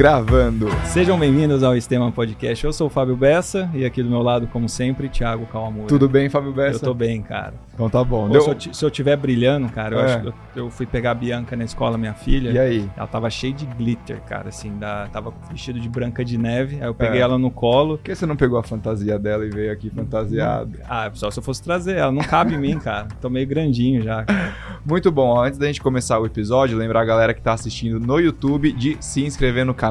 Gravando. Sejam bem-vindos ao Estema Podcast. Eu sou o Fábio Bessa e aqui do meu lado, como sempre, Thiago Calamura. Tudo bem, Fábio Bessa? Eu tô bem, cara. Então tá bom. Deu... Se, eu, se eu tiver brilhando, cara, eu É. acho que eu, eu fui pegar a Bianca na escola, minha filha. E aí? Ela tava cheia de glitter, cara, assim, da, tava vestido de branca de neve. Aí eu peguei É. ela no colo. Por que você não pegou a fantasia dela e veio aqui fantasiado? Ah, só se eu fosse trazer ela. Não cabe em mim, cara. Tô meio grandinho já. cara. Muito bom. Antes da gente começar o episódio, lembrar a galera que tá assistindo no YouTube de se inscrever no canal,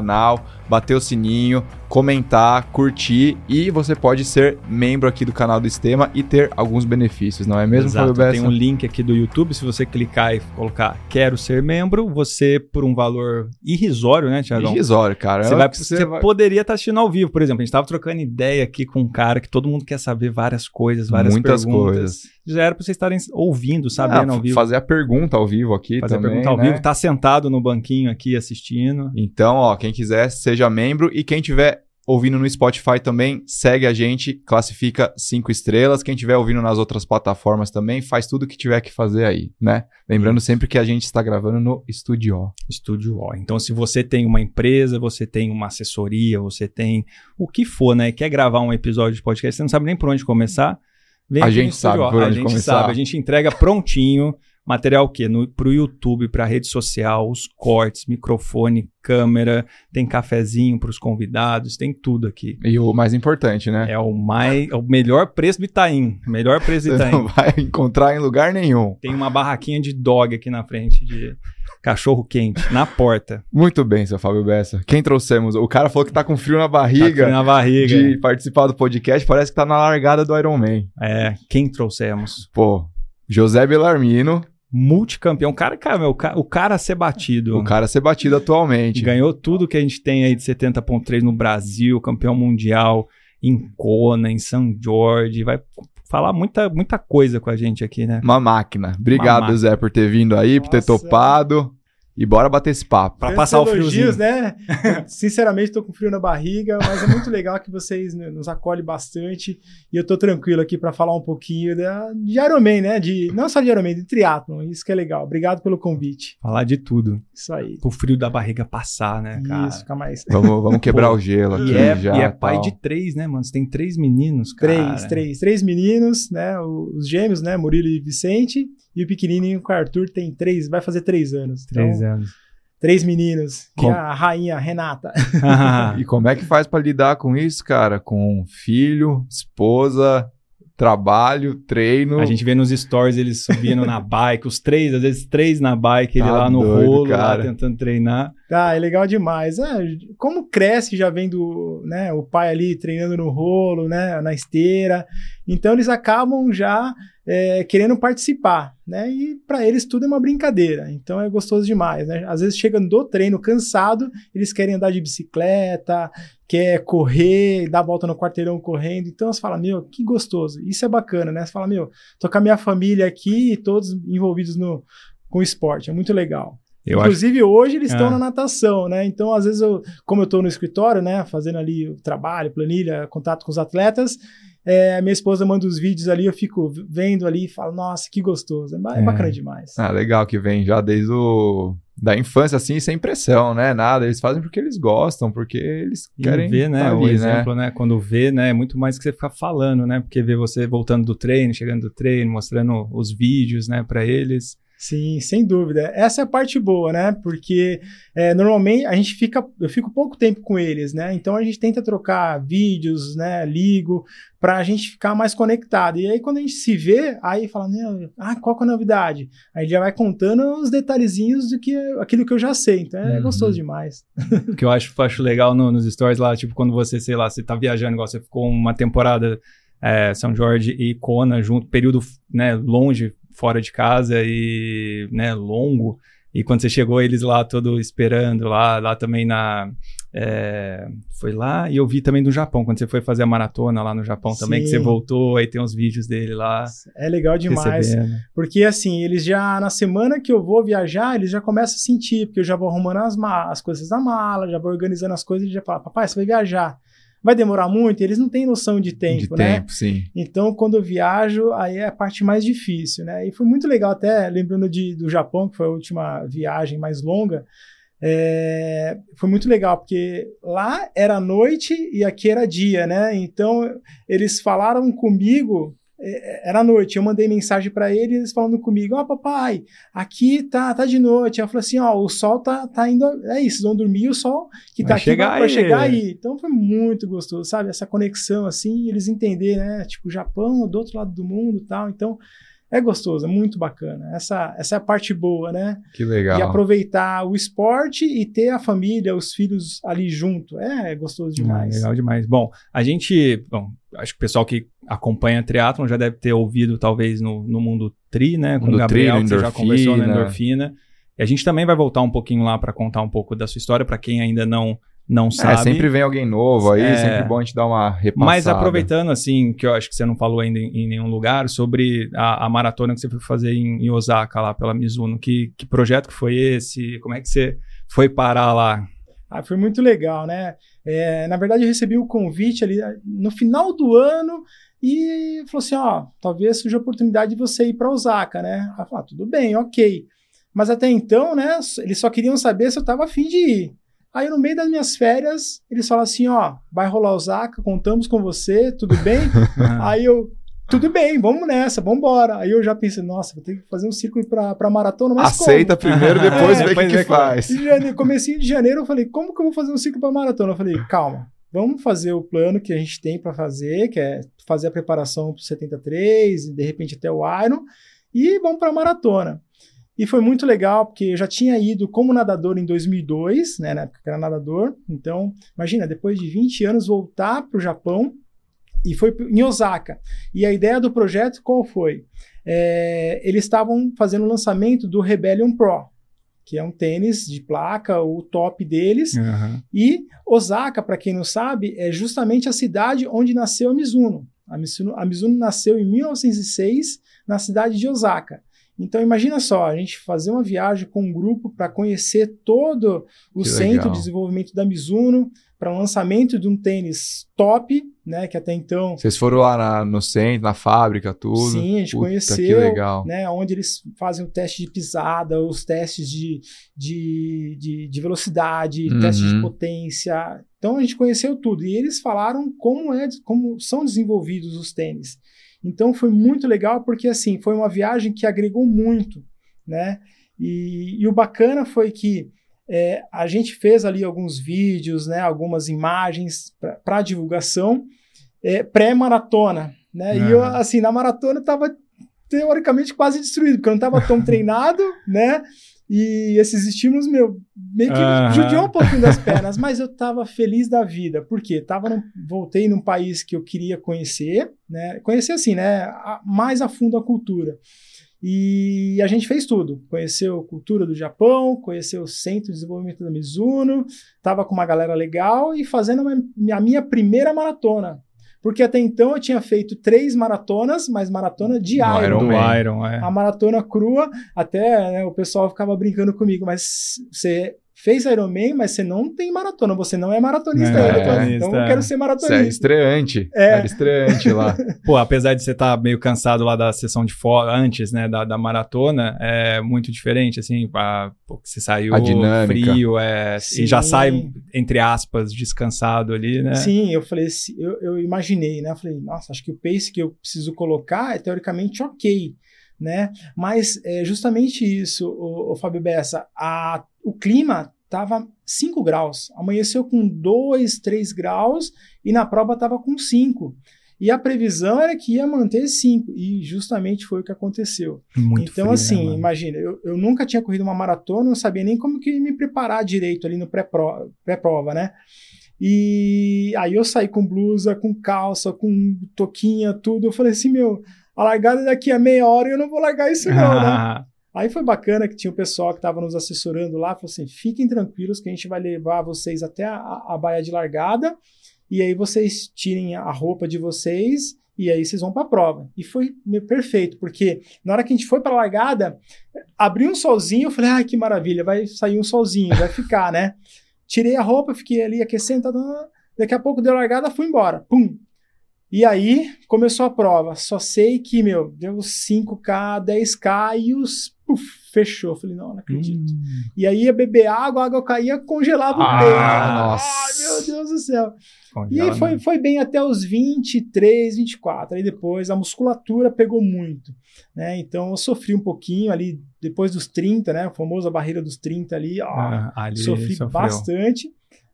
bater o sininho, comentar, curtir e você pode ser membro aqui do canal do Estema e ter alguns benefícios, não é mesmo, Exato. Fábio? Tem um link aqui do YouTube. Se você clicar e colocar quero ser membro, você, por um valor irrisório, né, Thiagão? Irrisório, cara. Você, vai, você vai- poderia estar assistindo ao vivo, por exemplo. A gente estava trocando ideia aqui com um cara que todo mundo quer saber várias coisas, várias Muitas perguntas. coisas. Já era para vocês estarem ouvindo, sabendo Ah, ao vivo. Fazer a pergunta ao vivo aqui Fazer também, a pergunta ao né? vivo. Tá sentado no banquinho aqui assistindo. Então, ó, quem quiser, seja membro. E quem tiver ouvindo no Spotify também, segue a gente, classifica cinco estrelas. Quem tiver ouvindo nas outras plataformas também, faz tudo que tiver que fazer aí, né? Lembrando sempre que a gente está gravando no Estúdio. Estúdio O. Então, se você tem uma empresa, você tem uma assessoria, você tem o que for, né? Quer gravar um episódio de podcast, você não sabe nem por onde começar. Vem A gente sabe A gente começar. sabe, a gente entrega prontinho. Material o quê? No, pro YouTube, pra rede social, os cortes, microfone, câmera, tem cafezinho pros convidados, tem tudo aqui. E o mais importante, né? É o mais, é o melhor preço do Itaim. Melhor preço do Você Itaim. não vai encontrar em lugar nenhum. Tem uma barraquinha de dog aqui na frente, de cachorro quente, na porta. Muito bem, seu Fábio Bessa. Quem trouxemos? O cara falou que tá com frio na Tá barriga aqui na barriga. de participar do podcast. Parece que tá na largada do Iron Man. É, quem trouxemos? Pô, José Belarmino, Multicampeão. Cara, cara, meu, o ca- o cara a ser batido. o cara a ser batido atualmente. Ganhou tudo que a gente tem aí de 70.3 no Brasil, campeão mundial em Kona, em São Jorge. Vai falar muita, muita coisa com a gente aqui, né? Uma máquina. Obrigado, máquina. Zé, por ter vindo aí, por ter Nossa. topado. E bora bater esse papo. Pra Tantos passar o friozinho. né? Eu, Sinceramente, tô com frio na barriga, mas é muito legal que vocês nos acolhem bastante. E eu tô tranquilo aqui para falar um pouquinho da, de Ironman, né? De, não só de Ironman, de triatlon. Isso que é legal. Obrigado pelo convite. Falar de tudo. Isso aí. O frio da barriga passar, né, cara? Isso, fica mais. Vamos, vamos quebrar Pô, o gelo aqui E é, já. e é pai tal. de três, né, mano? Você tem três meninos, cara. Três, três. Três meninos, né? Os gêmeos, né? Murilo e Vicente. E o pequenininho com o Arthur tem três, vai fazer três anos. Então, Três anos. três meninos. Com- E a rainha Renata. E como é que faz pra lidar com isso, cara? Com filho, esposa, trabalho, treino. A gente vê nos stories eles subindo na bike, os três, às vezes três na bike, ele Tá lá no doido, rolo, cara. lá tentando treinar. Ah, é legal demais. É, como cresce já vendo né, o pai ali treinando no rolo, né, na esteira. Então eles acabam já é, querendo participar, né? E para eles tudo é uma brincadeira. Então é gostoso demais, né? Às vezes chegam do treino cansado, eles querem andar de bicicleta, quer correr, dar volta no quarteirão correndo. Então você fala, meu, que gostoso. Isso é bacana, né? Você fala, meu, tô com a minha família aqui e todos envolvidos no com o esporte. É muito legal. Eu acho Inclusive, hoje eles estão Ah. na natação, né? Então, às vezes, eu, como eu estou no escritório, né? Fazendo ali o trabalho, planilha, contato com os atletas, é, minha esposa manda os vídeos ali, eu fico vendo ali e falo, nossa, que gostoso. É, é É. bacana demais. Ah, legal que vem já desde o... da infância, assim, sem pressão, né? Nada. Eles fazem porque eles gostam, porque eles E querem ver, né, tá o ali, exemplo, né? Quando vê, né, é muito mais que você ficar falando, né? Porque ver você voltando do treino, chegando do treino, mostrando os vídeos, né, para eles. Sim, sem dúvida. Essa é a parte boa, né? Porque é, normalmente a gente fica, eu fico pouco tempo com eles, né? Então a gente tenta trocar vídeos, né? Ligo para a gente ficar mais conectado. E aí quando a gente se vê, aí fala, "Meu, ah, qual que é a novidade? Aí já vai contando os detalhezinhos do que aquilo que eu já sei. Então é Uhum. gostoso demais. O que eu acho, acho legal no- nos stories lá, tipo, quando você, sei lá, você tá viajando, igual você ficou uma temporada é, São Jorge e Kona junto, período, né, longe, fora de casa e, né, longo. E quando você chegou, eles lá todo esperando, lá, lá também na. é, foi lá e eu vi também do Japão, quando você foi fazer a maratona lá no Japão também, que Sim. você voltou, aí tem uns vídeos dele lá. É legal demais. recebendo. Porque assim, eles já, na semana que eu vou viajar, eles já começam a sentir, porque eu já vou arrumando as, as coisas da mala, já vou organizando as coisas e já falam, papai, você vai viajar. Vai demorar muito? Eles não têm noção de tempo, de né? tempo, sim. Então, quando eu viajo, aí é a parte mais difícil, né? E foi muito legal, até lembrando de, do Japão, que foi a última viagem mais longa. é, foi muito legal, porque lá era noite e aqui era dia, né? Então eles falaram comigo, era noite, eu mandei mensagem para eles, eles falando comigo, ó oh, papai, aqui tá, tá de noite. Eu falei assim, ó, o sol tá, tá indo, é isso, vão dormir, o sol que tá Vai aqui chegar vai, vai chegar aí. Então foi muito gostoso, sabe? Essa conexão assim, eles entenderem, né? Tipo, o Japão do outro lado do mundo tal. Então é gostoso, é muito bacana. Essa, essa é a parte boa, né? Que legal. E aproveitar o esporte e ter a família, os filhos ali junto. É, gostoso Ah, demais. legal demais. Bom, a gente. Bom, acho que o pessoal que acompanha triatlon já deve ter ouvido, talvez, no, no mundo tri, né? Com Mundo o Gabriel, tri, que você já conversou na endorfina. endorfina. E a gente também vai voltar um pouquinho lá para contar um pouco da sua história, para quem ainda não, não É, sabe. sempre vem alguém novo aí, É. sempre bom a gente dar uma repassada. Mas aproveitando, assim, que eu acho que você não falou ainda em, em nenhum lugar, sobre a, a maratona que você foi fazer em, em Osaka, lá pela Mizuno. Que, que projeto que foi esse? Como é que você foi parar lá? Ah, foi muito legal, né? É, na verdade, eu recebi o convite ali ah, no final do ano e falou assim: ó, talvez surja a oportunidade de você ir para Osaka, né? Aí eu falei, ah, tudo bem, ok. Mas até então, né, eles só queriam saber se eu estava afim de ir. Aí, no meio das minhas férias, eles falaram assim: ó, vai rolar Osaka, contamos com você, tudo bem? Aí eu, tudo bem, vamos nessa, vamos embora. Aí eu já pensei, nossa, vou ter que fazer um círculo para pra maratona, mas Aceita primeiro, depois É, vê o que, que é. faz. como? Janeiro, comecinho de janeiro, eu falei, como que eu vou fazer um ciclo para maratona? Eu falei, calma, vamos fazer o plano que a gente tem para fazer, que é fazer a preparação para 73, de repente até o Iron, e vamos para maratona. E foi muito legal, porque eu já tinha ido como nadador em 2002, né, na época que era nadador. Então, imagina, depois de 20 anos, voltar para o Japão e foi em Osaka. E a ideia do projeto qual foi? É, eles estavam fazendo o lançamento do Rebellion Pro, que é um tênis de placa, o top deles. Aham. E Osaka, para quem não sabe, é justamente a cidade onde nasceu a Mizuno. A Mizuno, a Mizuno nasceu em 1906 na cidade de Osaka. Então imagina só, a gente fazer uma viagem com um grupo para conhecer todo o Que centro legal. de desenvolvimento da Mizuno, para o lançamento de um tênis top, né, que até então Vocês foram lá na- no centro, na fábrica, tudo. Sim, a gente Puta, conheceu, né, onde eles fazem o teste de pisada, os testes de, de, de, de velocidade, Uhum. testes de potência. Então a gente conheceu tudo e eles falaram como é, como são desenvolvidos os tênis. Então foi muito legal porque assim foi uma viagem que agregou muito, né? E, e o bacana foi que é, a gente fez ali alguns vídeos, né, algumas imagens para divulgação é, pré-maratona, né? E eu, assim, na maratona eu tava teoricamente quase destruído, porque eu não tava tão treinado, né? E esses estímulos, meu, meio que Aham. judiou um pouquinho das pernas, mas eu tava feliz da vida, porque tava num- voltei num país que eu queria conhecer, né? Conhecer assim, né? A- mais a fundo a cultura. E a gente fez tudo. Conheceu a cultura do Japão, conheceu o Centro de Desenvolvimento da Mizuno, tava com uma galera legal e fazendo uma- a minha primeira maratona. Porque até então eu tinha feito três maratonas, mas maratona de Iron. Iron Man. Iron, é. A maratona crua, até né, o pessoal ficava brincando comigo, mas você fez Ironman, mas você não tem maratona, você não é maratonista é ainda. maratonista, então eu quero ser Você é maratonista. estreante. É. Era estreante lá. Pô, apesar de você estar meio cansado lá da sessão de fora, antes, né, da, da maratona, é muito diferente, assim, a, pô, que você saiu frio, é, e já sai, entre aspas, descansado ali, né? Sim, eu falei, assim, eu, eu imaginei, né? Eu falei, nossa, acho que o pace que eu preciso colocar é teoricamente ok, né? Mas é justamente isso, o, Fábio Bessa, a, o clima tava 5 graus, amanheceu com 2, 3 graus e na prova tava com 5. E a previsão era que ia manter 5, e justamente foi o que aconteceu. Muito então, frio, assim, né, imagina, eu, eu nunca tinha corrido uma maratona, não sabia nem como que me preparar direito ali no pré-prova, pré-prova, né? E aí eu saí com blusa, com calça, com toquinha, tudo. Eu falei assim, meu, a largada daqui a meia hora e eu não vou largar isso não, né? Aí foi bacana que tinha o pessoal que estava nos assessorando lá, falou assim, fiquem tranquilos que a gente vai levar vocês até a, a baia de largada e aí vocês tirem a roupa de vocês e aí vocês vão para a prova. E foi perfeito, porque na hora que a gente foi para a largada, abriu um solzinho, eu falei, ai que maravilha, vai sair um solzinho, vai ficar, né? Tirei a roupa, fiquei ali aquecendo, tá, tá, tá. daqui a pouco deu largada, fui embora. Pum! E aí começou a prova. Só sei que, meu, deu 5K, 10K e os. Puf, fechou. Falei, não, não acredito. Hum. E aí ia beber água, a água caía, congelava o Ah, peito. nossa. Ai, meu Deus do céu. E Congela, aí foi, né? foi bem até os 23, 24. Aí depois a musculatura pegou muito. Né? Então eu sofri um pouquinho ali, depois dos 30, né? A famosa barreira dos 30 ali. ó, Ah, ali sofri sofreu. bastante,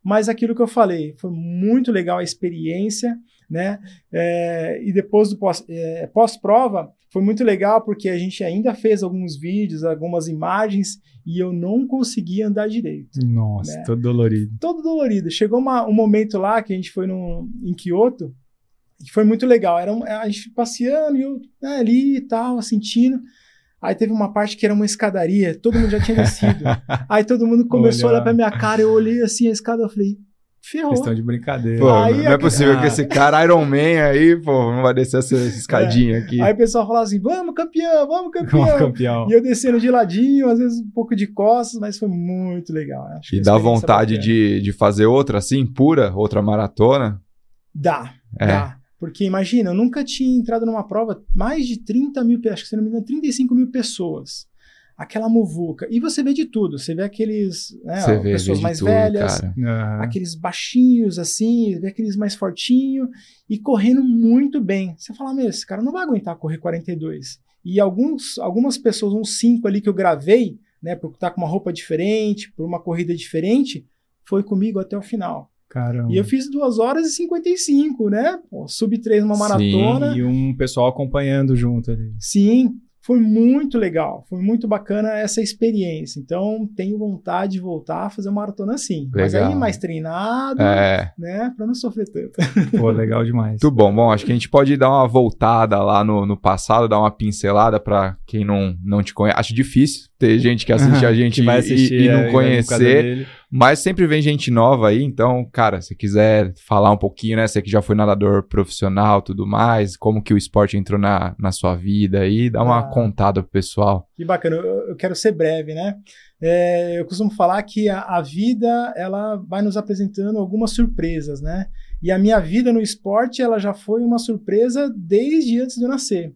mas aquilo que eu falei, foi muito legal a experiência, né? É, e depois do pós, é, pós-prova, foi muito legal porque a gente ainda fez alguns vídeos, algumas imagens, e eu não conseguia andar direito. Nossa, né? todo dolorido. Todo dolorido. Chegou uma- um momento lá que a gente foi no, em Kyoto, que foi muito legal. Era um- a gente passeando e eu né, ali e tal, sentindo. Aí teve uma parte que era uma escadaria, todo mundo já tinha descido. Aí todo mundo começou a Olha. olhar pra minha cara, eu olhei assim a escada, eu falei, ferrou. Questão de brincadeira. Pô, Aí não é a- possível que Ah. esse cara Iron Man aí, pô, não vai descer essa, essa escadinha aqui. Aí o pessoal falava assim, vamos campeão, vamos campeão. campeão. E eu descendo de ladinho, às vezes um pouco de costas, mas foi muito legal. Acho que E dá vontade de, de fazer outra assim, pura, outra maratona? Dá, É. dá. Porque imagina, eu nunca tinha entrado numa prova, mais de 30 mil, acho que se não me engano, 35 mil pessoas. Aquela muvuca. E você vê de tudo. Você vê aqueles, né, Você vê, pessoas vê mais tudo, velhas. Aham. aqueles baixinhos assim, vê aqueles mais fortinhos e correndo muito bem. Você fala, meu, esse cara não vai aguentar correr 42. E alguns, algumas pessoas, uns cinco ali que eu gravei, né, por estar com uma roupa diferente, por uma corrida diferente, foi comigo até o final. Caramba. E eu fiz 2 horas e 55, né? Pô, sub 3 numa Sim. maratona. E um pessoal acompanhando junto ali. Sim, foi muito legal. Foi muito bacana essa experiência. Então, tenho vontade de voltar a fazer uma maratona assim. Mas aí Legal. mais treinado, É, né? Pra não sofrer tanto. Pô, legal demais. muito bom. Bom, acho que a gente pode dar uma voltada lá no, no passado, dar uma pincelada pra quem não, não te conhece. Acho difícil ter gente que assiste a gente vai e- assistir e, e não causa conhecer. Mas sempre vem gente nova aí, então, cara, se quiser falar um pouquinho, né? Você que já foi nadador profissional tudo mais, como que o esporte entrou na, na sua vida aí, dá uma Ah. contada pro pessoal. Que bacana. Eu, eu quero ser breve, né? É, eu costumo falar que a, a vida ela vai nos apresentando algumas surpresas, né? E a minha vida no esporte ela já foi uma surpresa desde antes de eu nascer.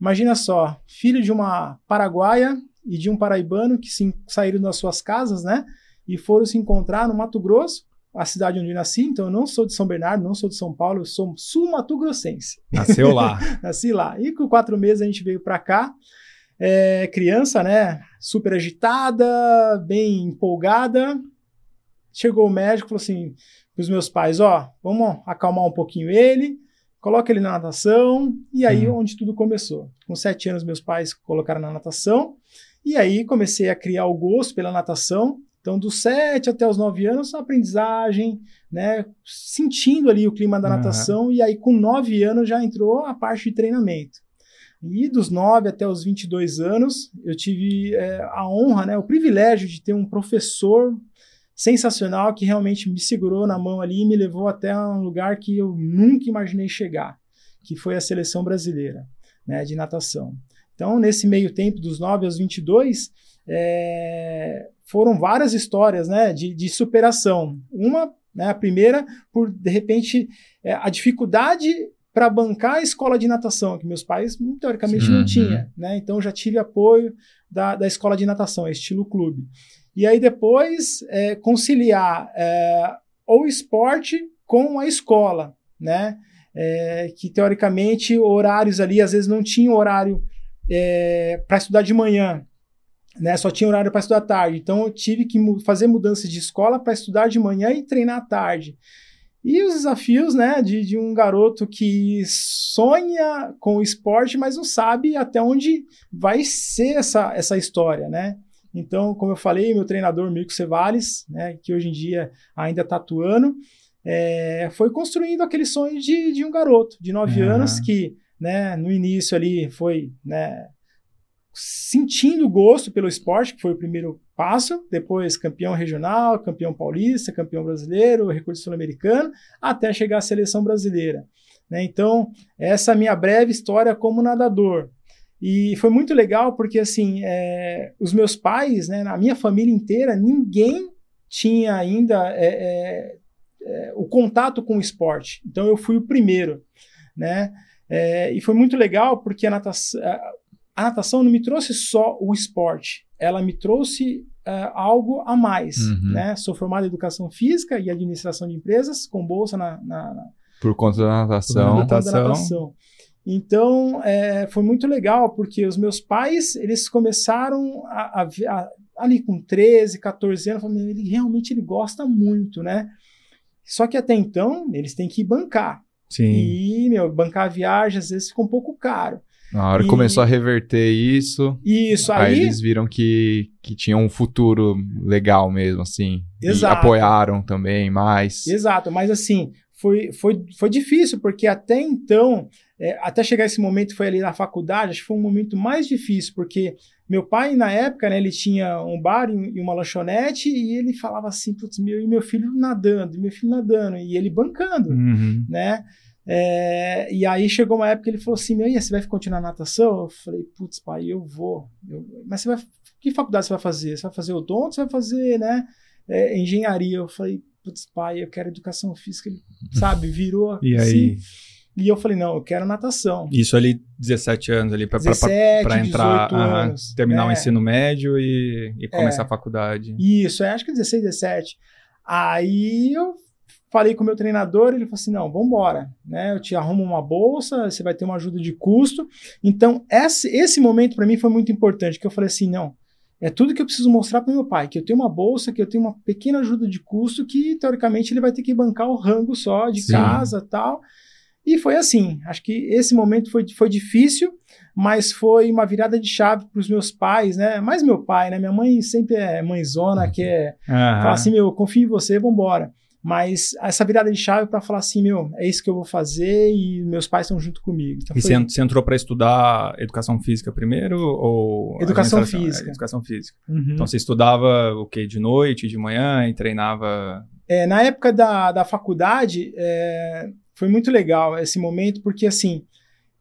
Imagina só, filho de uma paraguaia e de um paraibano que se, saíram das suas casas, né? E foram se encontrar no Mato Grosso, a cidade onde eu nasci. Então eu não sou de São Bernardo, não sou de São Paulo, eu sou sul-mato-grossense. Nasceu lá. Nasci lá. E com quatro meses a gente veio pra cá. É, criança, né? Super agitada, bem empolgada. Chegou o médico e falou assim pros meus pais: ó, vamos acalmar um pouquinho ele, coloca ele na natação. E aí, Uhum. onde tudo começou. Com sete anos, meus pais colocaram na natação. E aí comecei a criar o gosto pela natação. Então, dos sete até os nove anos, a aprendizagem, né? Sentindo ali o clima da natação. E aí, com nove anos, já entrou a parte de treinamento. E dos 9 até os 22 anos, eu tive é, a honra, né, o privilégio de ter um professor sensacional que realmente me segurou na mão ali e me levou até um lugar que eu nunca imaginei chegar, que foi a seleção brasileira né, de natação. Então, nesse meio tempo, dos 9 aos 22, é, foram várias histórias né, de, de superação. Uma, né, a primeira, por, de repente, é, a dificuldade para bancar a escola de natação, que meus pais, teoricamente, Sim. não Uhum. tinham. Né? Então, já tive apoio da, da escola de natação, estilo clube. E aí, depois, é, conciliar é, o esporte com a escola, né? É, que, teoricamente, horários ali, às vezes, não tinha horário é, para estudar de manhã, né? Só tinha horário para estudar à tarde. Então, eu tive que fazer mudança de escola para estudar de manhã e treinar à tarde. E os desafios, né, de, de um garoto que sonha com o esporte, mas não sabe até onde vai ser essa, essa história, né? Então, como eu falei, meu treinador Mirko Cevales, né, que hoje em dia ainda está atuando, é, foi construindo aquele sonho de, de um garoto de 9 Aham. anos que, né, no início ali foi, né, sentindo gosto pelo esporte, que foi o primeiro passo, depois campeão regional, campeão paulista, campeão brasileiro, recurso sul-americano, até chegar à seleção brasileira. né? Então, essa é a minha breve história como nadador. E foi muito legal porque, assim, é, os meus pais, né, na minha família inteira, ninguém tinha ainda é, o contato com o esporte. Então, eu fui o primeiro. né? É, e foi muito legal porque a natação, a natação não me trouxe só o esporte, ela me trouxe uh, algo a mais, Uhum. né? Sou formado em educação física e administração de empresas com bolsa na, na, na Por conta da natação. por conta da natação. Então, é, foi muito legal, porque os meus pais, eles começaram a, a a- ali com 13, 14 anos, "Meu, ele realmente ele gosta muito, né? Só que até então, eles têm que bancar. Sim. E, meu, bancar a viagem às vezes fica um pouco caro. Na hora que E- começou a reverter isso, Isso aí, aí, eles viram que, que tinha um futuro legal mesmo, assim. Exato. E apoiaram também mais. Exato, mas assim, foi, foi, foi difícil, porque até então, é, até chegar esse momento, foi ali na faculdade, acho que foi um momento mais difícil, porque meu pai, na época, né, ele tinha um bar e e uma lanchonete, e ele falava assim, putz, meu, e meu filho nadando, e meu filho nadando, e ele bancando, Uhum. né? É, e aí chegou uma época que ele falou assim: Meu, e você vai continuar natação? Eu falei: Putz, pai, eu vou. Eu- mas você vai. Que faculdade você vai fazer? Você vai fazer odonto? Você vai fazer, né? é, engenharia? Eu falei: Putz, pai, eu quero educação física. Ele, sabe, virou. E assim. aí? E eu falei: Não, eu quero natação. Isso ali, 17 anos ali, pra, pra- pra- 17, pra entrar, 18 aham, anos. terminar o né? ensino médio e, e começar É. a faculdade. Isso, é, acho que 16, 17. Aí eu falei com o meu treinador, ele falou assim: não, vambora, né? Eu te arrumo uma bolsa, você vai ter uma ajuda de custo. Então, esse, esse momento para mim foi muito importante, que eu falei assim: não, é tudo que eu preciso mostrar para meu pai, que eu tenho uma bolsa, que eu tenho uma pequena ajuda de custo, que teoricamente ele vai ter que bancar o rango só de Sim. casa tal. E foi assim. Acho que esse momento foi, foi difícil, mas foi uma virada de chave para os meus pais, né? Mais meu pai, né? Minha mãe sempre é mãezona, que é Aham. Falar assim, meu, eu confio em você, vambora. Mas essa virada de chave para falar assim, meu, é isso que eu vou fazer e meus pais estão junto comigo. Então E foi- você, en- você entrou para estudar educação física primeiro ou Educação administração? física. É, educação física. Uhum. Então você estudava o quê? De noite, de manhã e treinava. É, na época da, da faculdade, é, foi muito legal esse momento, porque assim,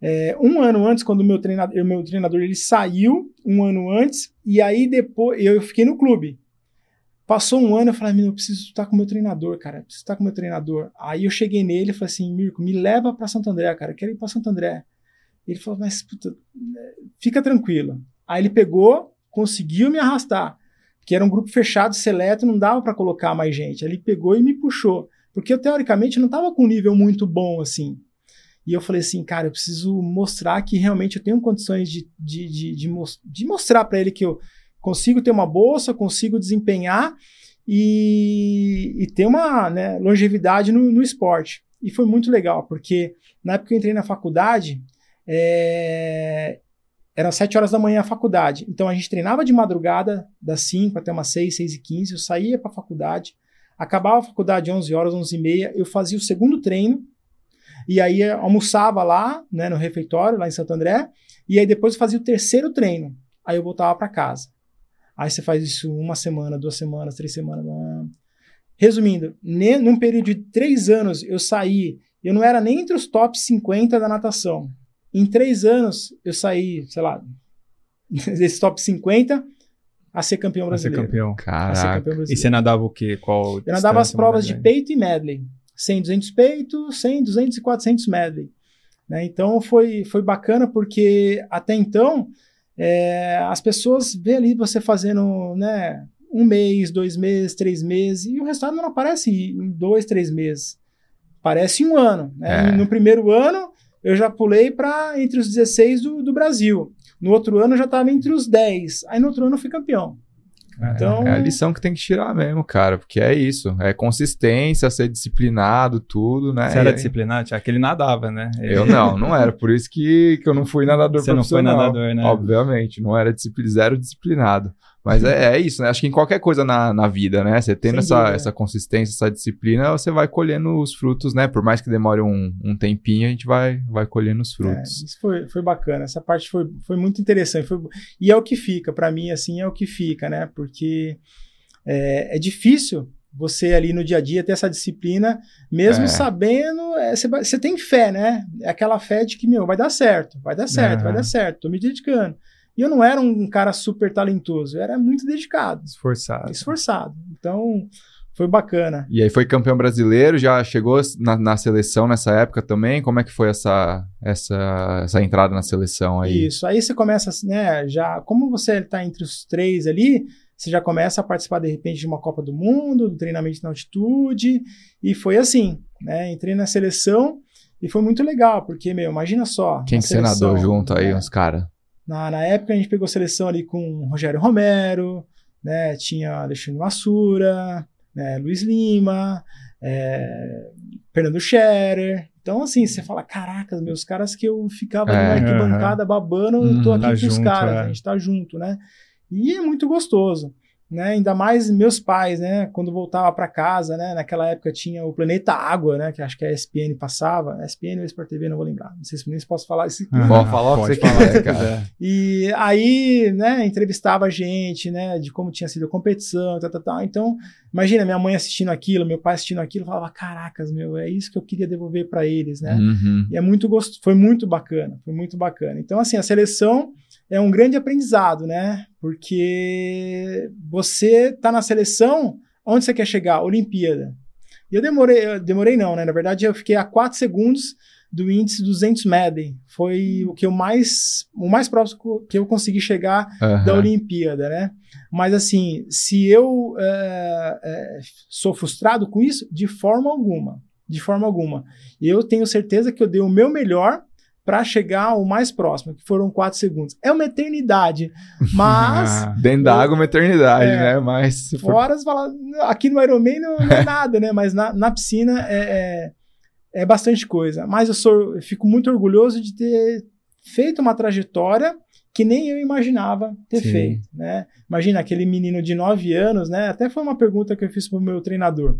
é, um ano antes, quando o meu treinador, o meu treinador ele saiu, um ano antes, e aí depois eu fiquei no clube. Passou um ano, eu falei, meu, eu preciso estar com o meu treinador, cara, eu preciso estar com o meu treinador. Aí eu cheguei nele e falei assim, Mirko, me leva para Santo André, cara, eu quero ir para Santo André. Ele falou, mas puta, fica tranquilo. Aí ele pegou, conseguiu me arrastar que era um grupo fechado, seleto, não dava para colocar mais gente. Ele pegou e me puxou, porque eu teoricamente não estava com um nível muito bom assim. E eu falei assim, cara, eu preciso mostrar que realmente eu tenho condições de, de, de, de, de mostrar para ele que eu consigo ter uma bolsa, consigo desempenhar e, e ter uma né, longevidade no, no esporte. E foi muito legal, porque na época que eu entrei na faculdade, é, eram 7 horas da manhã a faculdade. Então a gente treinava de madrugada, das 5 até umas 6, 6 e 15. Eu saía para a faculdade, acabava a faculdade 11 horas, 11 e meia. Eu fazia o segundo treino, e aí eu almoçava lá, né, no refeitório, lá em Santo André. E aí depois eu fazia o terceiro treino. Aí eu voltava para casa. Aí você faz isso uma semana, duas semanas, três semanas. blá. Resumindo, ne, num período de três anos eu saí, eu não era nem entre os top 50 da natação. Em três anos, eu saí, sei lá, desse top 50 a ser campeão ser brasileiro. campeão. A ser Caraca. campeão E brasileiro. você nadava o quê? Qual Eu nadava as provas de peito e medley. 100, 200 peito, 100, 200 e 400 medley. Né? Então foi, foi bacana porque até então é, as pessoas vê ali você fazendo né, um mês, dois meses, três meses e o resultado não aparece em dois, três meses. Parece um ano. Né? É. No primeiro ano eu já pulei para entre os 16 do, do Brasil. No outro ano eu já estava entre os 10. Aí no outro ano eu fui campeão. Então, É a lição que tem que tirar mesmo, cara, porque é isso. É consistência, ser disciplinado, tudo, né? Você era E- disciplinado? Aquele nadava, né? Eu não, não era. Por isso que, que eu não fui nadador Você não foi profissional. nadador, né? Obviamente, não era discipli- zero disciplinado. Mas é, é isso, né? Acho que em qualquer coisa na, na vida, né? Você tendo Sem essa, dúvida. essa consistência, essa disciplina, você vai colhendo os frutos, né? Por mais que demore um, um tempinho, a gente vai, vai colhendo os É, frutos. isso foi, foi bacana. Essa parte foi, foi muito interessante. Foi- e é o que fica, para mim, assim, é o que fica, né? Porque é, é difícil você ali no dia a dia ter essa disciplina, mesmo É. sabendo, é, você, tem fé, né? É aquela fé de que, meu, vai dar certo, vai dar certo, vai dar certo, tô me dedicando. E eu não era um cara super talentoso, eu era muito dedicado, Esforçado. esforçado. Então, foi bacana. E aí foi campeão brasileiro, já chegou na, na, seleção nessa época também? Como é que foi essa, essa, essa entrada na seleção aí? Isso, aí você começa, né, já, como você está entre os três ali, você já começa a participar de repente de uma Copa do Mundo, do treinamento na altitude, e foi assim, né, entrei na seleção e foi muito legal, porque, meu, imagina só. Quem senador junto aí, né? uns caras? Na, na época a gente pegou seleção ali com Rogério Romero, né, tinha Alexandre Massura, né, Luiz Lima, é, Fernando Scherer. Então, assim, você fala, caracas, meus caras que eu ficava é, na arquibancada babando, eu tô uhum. aqui tá com os caras, é. a gente tá junto, né? E é muito gostoso né? Ainda mais meus pais, né? Quando voltava para casa, né? Naquela época tinha o Planeta Água, né? Que acho que a ESPN passava. ESPN ou Sport TV, não vou lembrar. Não sei se nem posso falar isso. Uhum. Pode falar o que você quiser, cara. e aí, né? Entrevistava a gente, né? De como tinha sido a competição, tal, tal, tal. Então, imagina minha mãe assistindo aquilo, meu pai assistindo aquilo, falava, caracas, meu, é isso que eu queria devolver para eles, né? Uhum. E é muito gostoso, foi muito bacana, foi muito bacana. Então, assim, a seleção é um grande aprendizado, né? Porque você está na seleção, onde você quer chegar? Olimpíada. E eu demorei, eu demorei não, né? Na verdade, eu fiquei a 4 segundos do índice 200 Madden. Foi o que eu mais, o mais próximo que eu consegui chegar uhum. da Olimpíada, né? Mas assim, se eu é, é, sou frustrado com isso, de forma alguma, de forma alguma. Eu tenho certeza que eu dei o meu melhor para chegar ao mais próximo, que foram quatro segundos. É uma eternidade, mas... Dentro da água é uma eternidade, é, né? Mas... Fora, você fala, aqui no Ironman não, não é nada, né? Mas na, na piscina é, é, é, bastante coisa. Mas eu, sou, eu fico muito orgulhoso de ter feito uma trajetória que nem eu imaginava ter Sim. feito, né? Imagina aquele menino de 9 anos, né? Até foi uma pergunta que eu fiz para o meu treinador.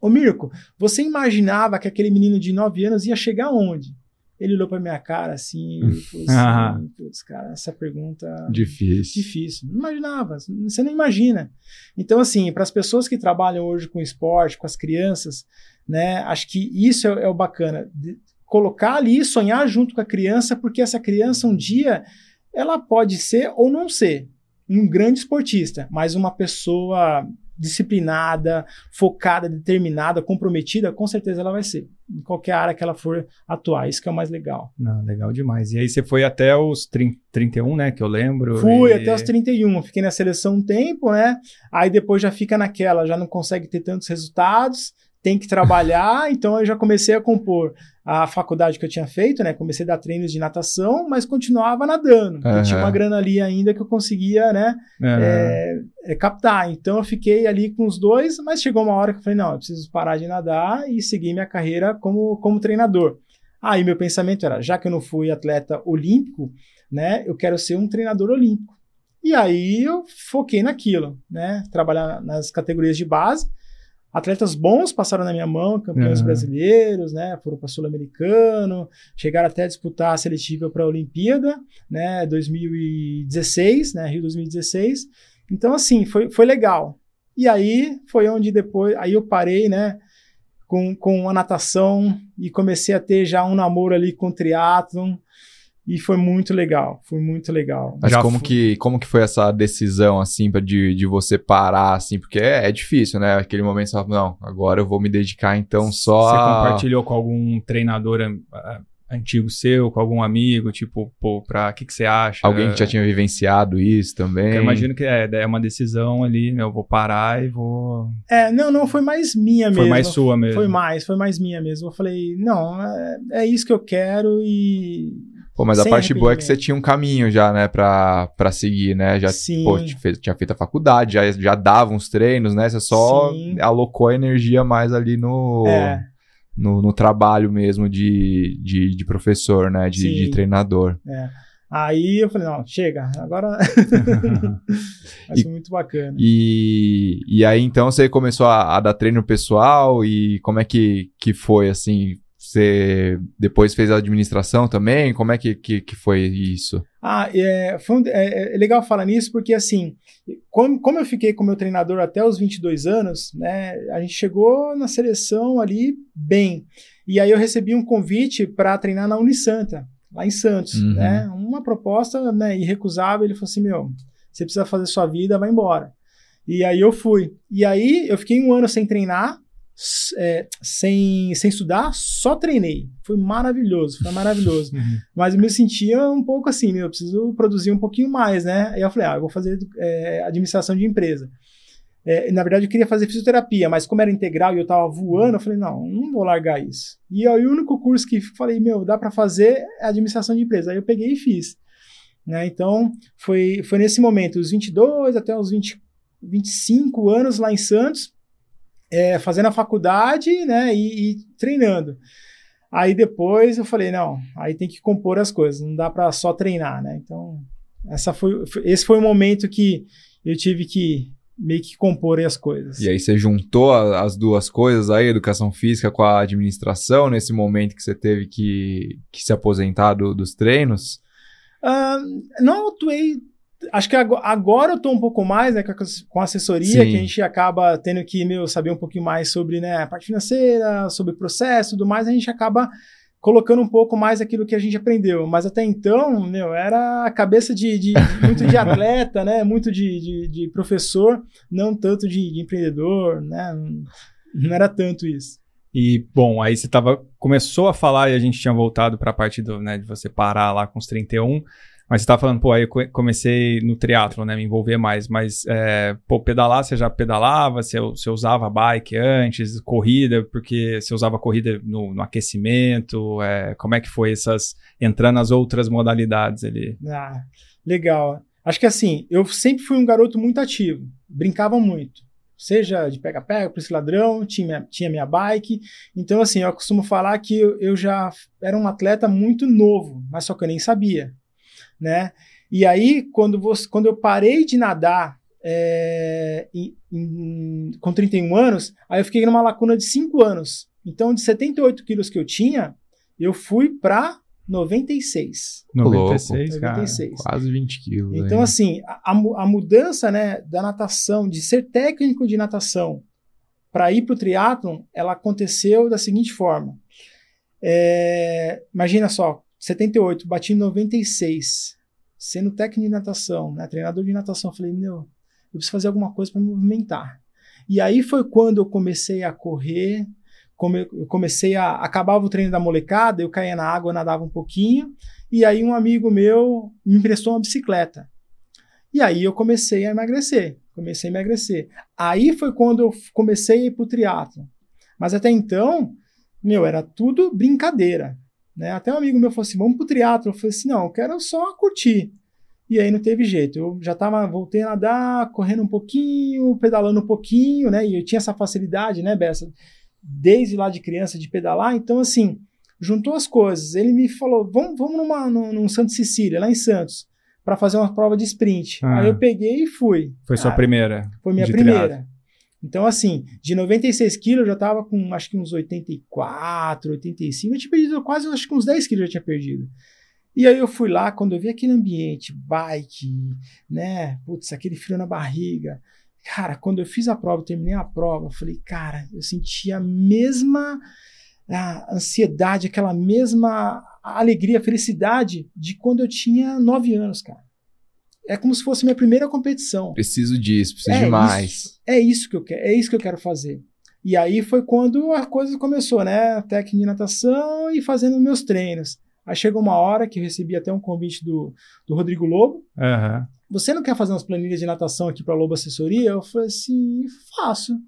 Ô Mirko, você imaginava que aquele menino de 9 anos ia chegar onde? Ele olhou para minha cara assim, e falou assim, ah. putz, cara, essa pergunta difícil. Difícil. Não imaginava, você não imagina. Então assim, para as pessoas que trabalham hoje com esporte, com as crianças, né, acho que isso é, é o bacana, de colocar ali, sonhar junto com a criança, porque essa criança um dia ela pode ser ou não ser um grande esportista, mas uma pessoa disciplinada, focada, determinada, comprometida, com certeza ela vai ser. Em qualquer área que ela for atuar. Isso que é o mais legal. Não, legal demais. E aí você foi até os 30, 31, né? Que eu lembro. Fui e... até os 31. Fiquei na seleção um tempo, né? Aí depois já fica naquela, já não consegue ter tantos resultados tem que trabalhar, então eu já comecei a compor a faculdade que eu tinha feito, né? Comecei a dar treinos de natação, mas continuava nadando. Uhum. tinha uma grana ali ainda que eu conseguia, né? Uhum. É, é, captar. Então eu fiquei ali com os dois, mas chegou uma hora que eu falei, não, eu preciso parar de nadar e seguir minha carreira como, como treinador. Aí meu pensamento era, já que eu não fui atleta olímpico, né? Eu quero ser um treinador olímpico. E aí eu foquei naquilo, né? Trabalhar nas categorias de base Atletas bons passaram na minha mão, campeões uhum. brasileiros, né? Foram para Sul-Americano, chegaram até a disputar a seletiva para a Olimpíada, né? 2016, né? Rio 2016. Então, assim, foi, foi legal. E aí foi onde depois, aí eu parei, né? Com, com a natação e comecei a ter já um namoro ali com o triatlon. E foi muito legal, foi muito legal. Mas como que, como que foi essa decisão, assim, pra de, de você parar, assim? Porque é, é difícil, né? Aquele momento você fala, não, agora eu vou me dedicar então só Você compartilhou com algum treinador antigo seu, com algum amigo, tipo, pô, pra, o que, que você acha? Alguém que já tinha vivenciado isso também? Eu imagino que é, é uma decisão ali, né? Eu vou parar e vou... É, não, não, foi mais minha mesmo. Foi mais sua mesmo. Foi mais, foi mais minha mesmo. Eu falei, não, é, é isso que eu quero e Pô, mas a parte boa é que você tinha um caminho já, né, pra, pra seguir, né? Já Sim. Pô, fez, tinha feito a faculdade, já, já dava uns treinos, né? Você só Sim. alocou a energia mais ali no, é. no, no, trabalho mesmo de, de, de professor, né? De, de, treinador. É. Aí eu falei, não, chega, agora vai ser muito bacana. E, e aí então você começou a, a, dar treino pessoal e como é que, que foi, assim, você depois fez a administração também? Como é que, que, que foi isso? Ah, é, foi, é, é, legal falar nisso porque, assim, como, como eu fiquei com meu treinador até os 22 anos, né, a gente chegou na seleção ali bem. E aí eu recebi um convite para treinar na Unisanta, lá em Santos, uhum. né? Uma proposta né, irrecusável. Ele falou assim, meu, você precisa fazer sua vida, vai embora. E aí eu fui. E aí eu fiquei um ano sem treinar, é, sem, sem estudar, só treinei. Foi maravilhoso, foi maravilhoso. Uhum. Mas eu me sentia um pouco assim, eu preciso produzir um pouquinho mais, né? Aí eu falei, ah, eu vou fazer é, administração de empresa. É, na verdade, eu queria fazer fisioterapia, mas como era integral e eu tava voando, eu falei, não, não vou largar isso. E aí, o único curso que falei, meu, dá para fazer é administração de empresa. Aí eu peguei e fiz. Né? Então, foi, foi nesse momento, os 22 até os 20, 25 anos lá em Santos, é, fazendo a faculdade né, e, e, treinando. Aí depois eu falei, não, aí tem que compor as coisas, não dá para só treinar, né? Então, essa foi, esse foi o momento que eu tive que meio que compor as coisas. E aí você juntou a, as duas coisas aí, educação física com a administração, nesse momento que você teve que, que se aposentar do, dos treinos? Uh, não atuei acho que agora eu estou um pouco mais né, com a assessoria, Sim. que a gente acaba tendo que meu, saber um pouquinho mais sobre né, a parte financeira, sobre o processo e tudo mais, a gente acaba colocando um pouco mais aquilo que a gente aprendeu. Mas até então, meu, era a cabeça de, de muito de atleta, né? Muito de, de, de professor, não tanto de, de, empreendedor, né? Não era tanto isso. E, bom, aí você tava, começou a falar e a gente tinha voltado para a parte do, né, de você parar lá com os 31. Mas você tá falando, pô, aí eu comecei no triatlo, né, me envolver mais, mas, é, pô, pedalar, você já pedalava, você, você usava bike antes, corrida, porque você usava corrida no, no aquecimento, é, como é que foi essas, entrando nas outras modalidades ali? Ah, legal. Acho que assim, eu sempre fui um garoto muito ativo, brincava muito. Seja de pega-pega, por esse ladrão, tinha, tinha minha bike. Então, assim, eu costumo falar que eu, eu já era um atleta muito novo, mas só que eu nem sabia né? E aí, quando, você, quando eu parei de nadar é, em, em, com 31 anos, aí eu fiquei numa lacuna de 5 anos. Então, de 78 quilos que eu tinha, eu fui para 96. 96, 96. Cara, quase 20 quilos. Então, aí. assim, a, a mudança né, da natação, de ser técnico de natação para ir para o triatlon, ela aconteceu da seguinte forma. É, imagina só, 78, bati 96. Sendo técnico de natação, né, treinador de natação, falei, meu, eu preciso fazer alguma coisa para me movimentar. E aí foi quando eu comecei a correr, come, eu comecei a. Acabava o treino da molecada, eu caía na água, nadava um pouquinho, e aí um amigo meu me emprestou uma bicicleta. E aí eu comecei a emagrecer. Comecei a emagrecer. Aí foi quando eu comecei a ir para o triatlo. Mas até então, meu, era tudo brincadeira. Né? Até um amigo meu falou assim: vamos pro triatlo. Eu falei assim: não, eu quero só curtir. E aí não teve jeito. Eu já tava, voltei a nadar, correndo um pouquinho, pedalando um pouquinho, né? E eu tinha essa facilidade, né, Bessa? Desde lá de criança de pedalar. Então, assim, juntou as coisas. Ele me falou: vamos, vamos numa, num, num Santo Cecília, lá em Santos, para fazer uma prova de sprint. Ah. Aí eu peguei e fui. Foi sua primeira? Foi minha primeira. Triatlo. Então, assim, de 96 quilos eu já tava com acho que uns 84, 85. Eu tinha perdido quase, acho que uns 10 quilos eu tinha perdido. E aí eu fui lá, quando eu vi aquele ambiente, bike, né? Putz, aquele frio na barriga. Cara, quando eu fiz a prova, terminei a prova, eu falei, cara, eu senti a mesma a ansiedade, aquela mesma alegria, felicidade de quando eu tinha 9 anos, cara é como se fosse minha primeira competição. Preciso disso, preciso é de mais. Isso, é isso que eu quero, é isso que eu quero fazer. E aí foi quando a coisa começou, né? Técnica de natação e fazendo meus treinos. Aí chegou uma hora que eu recebi até um convite do, do Rodrigo Lobo. Uhum. Você não quer fazer umas planilhas de natação aqui para Lobo Assessoria? Eu falei assim, faço.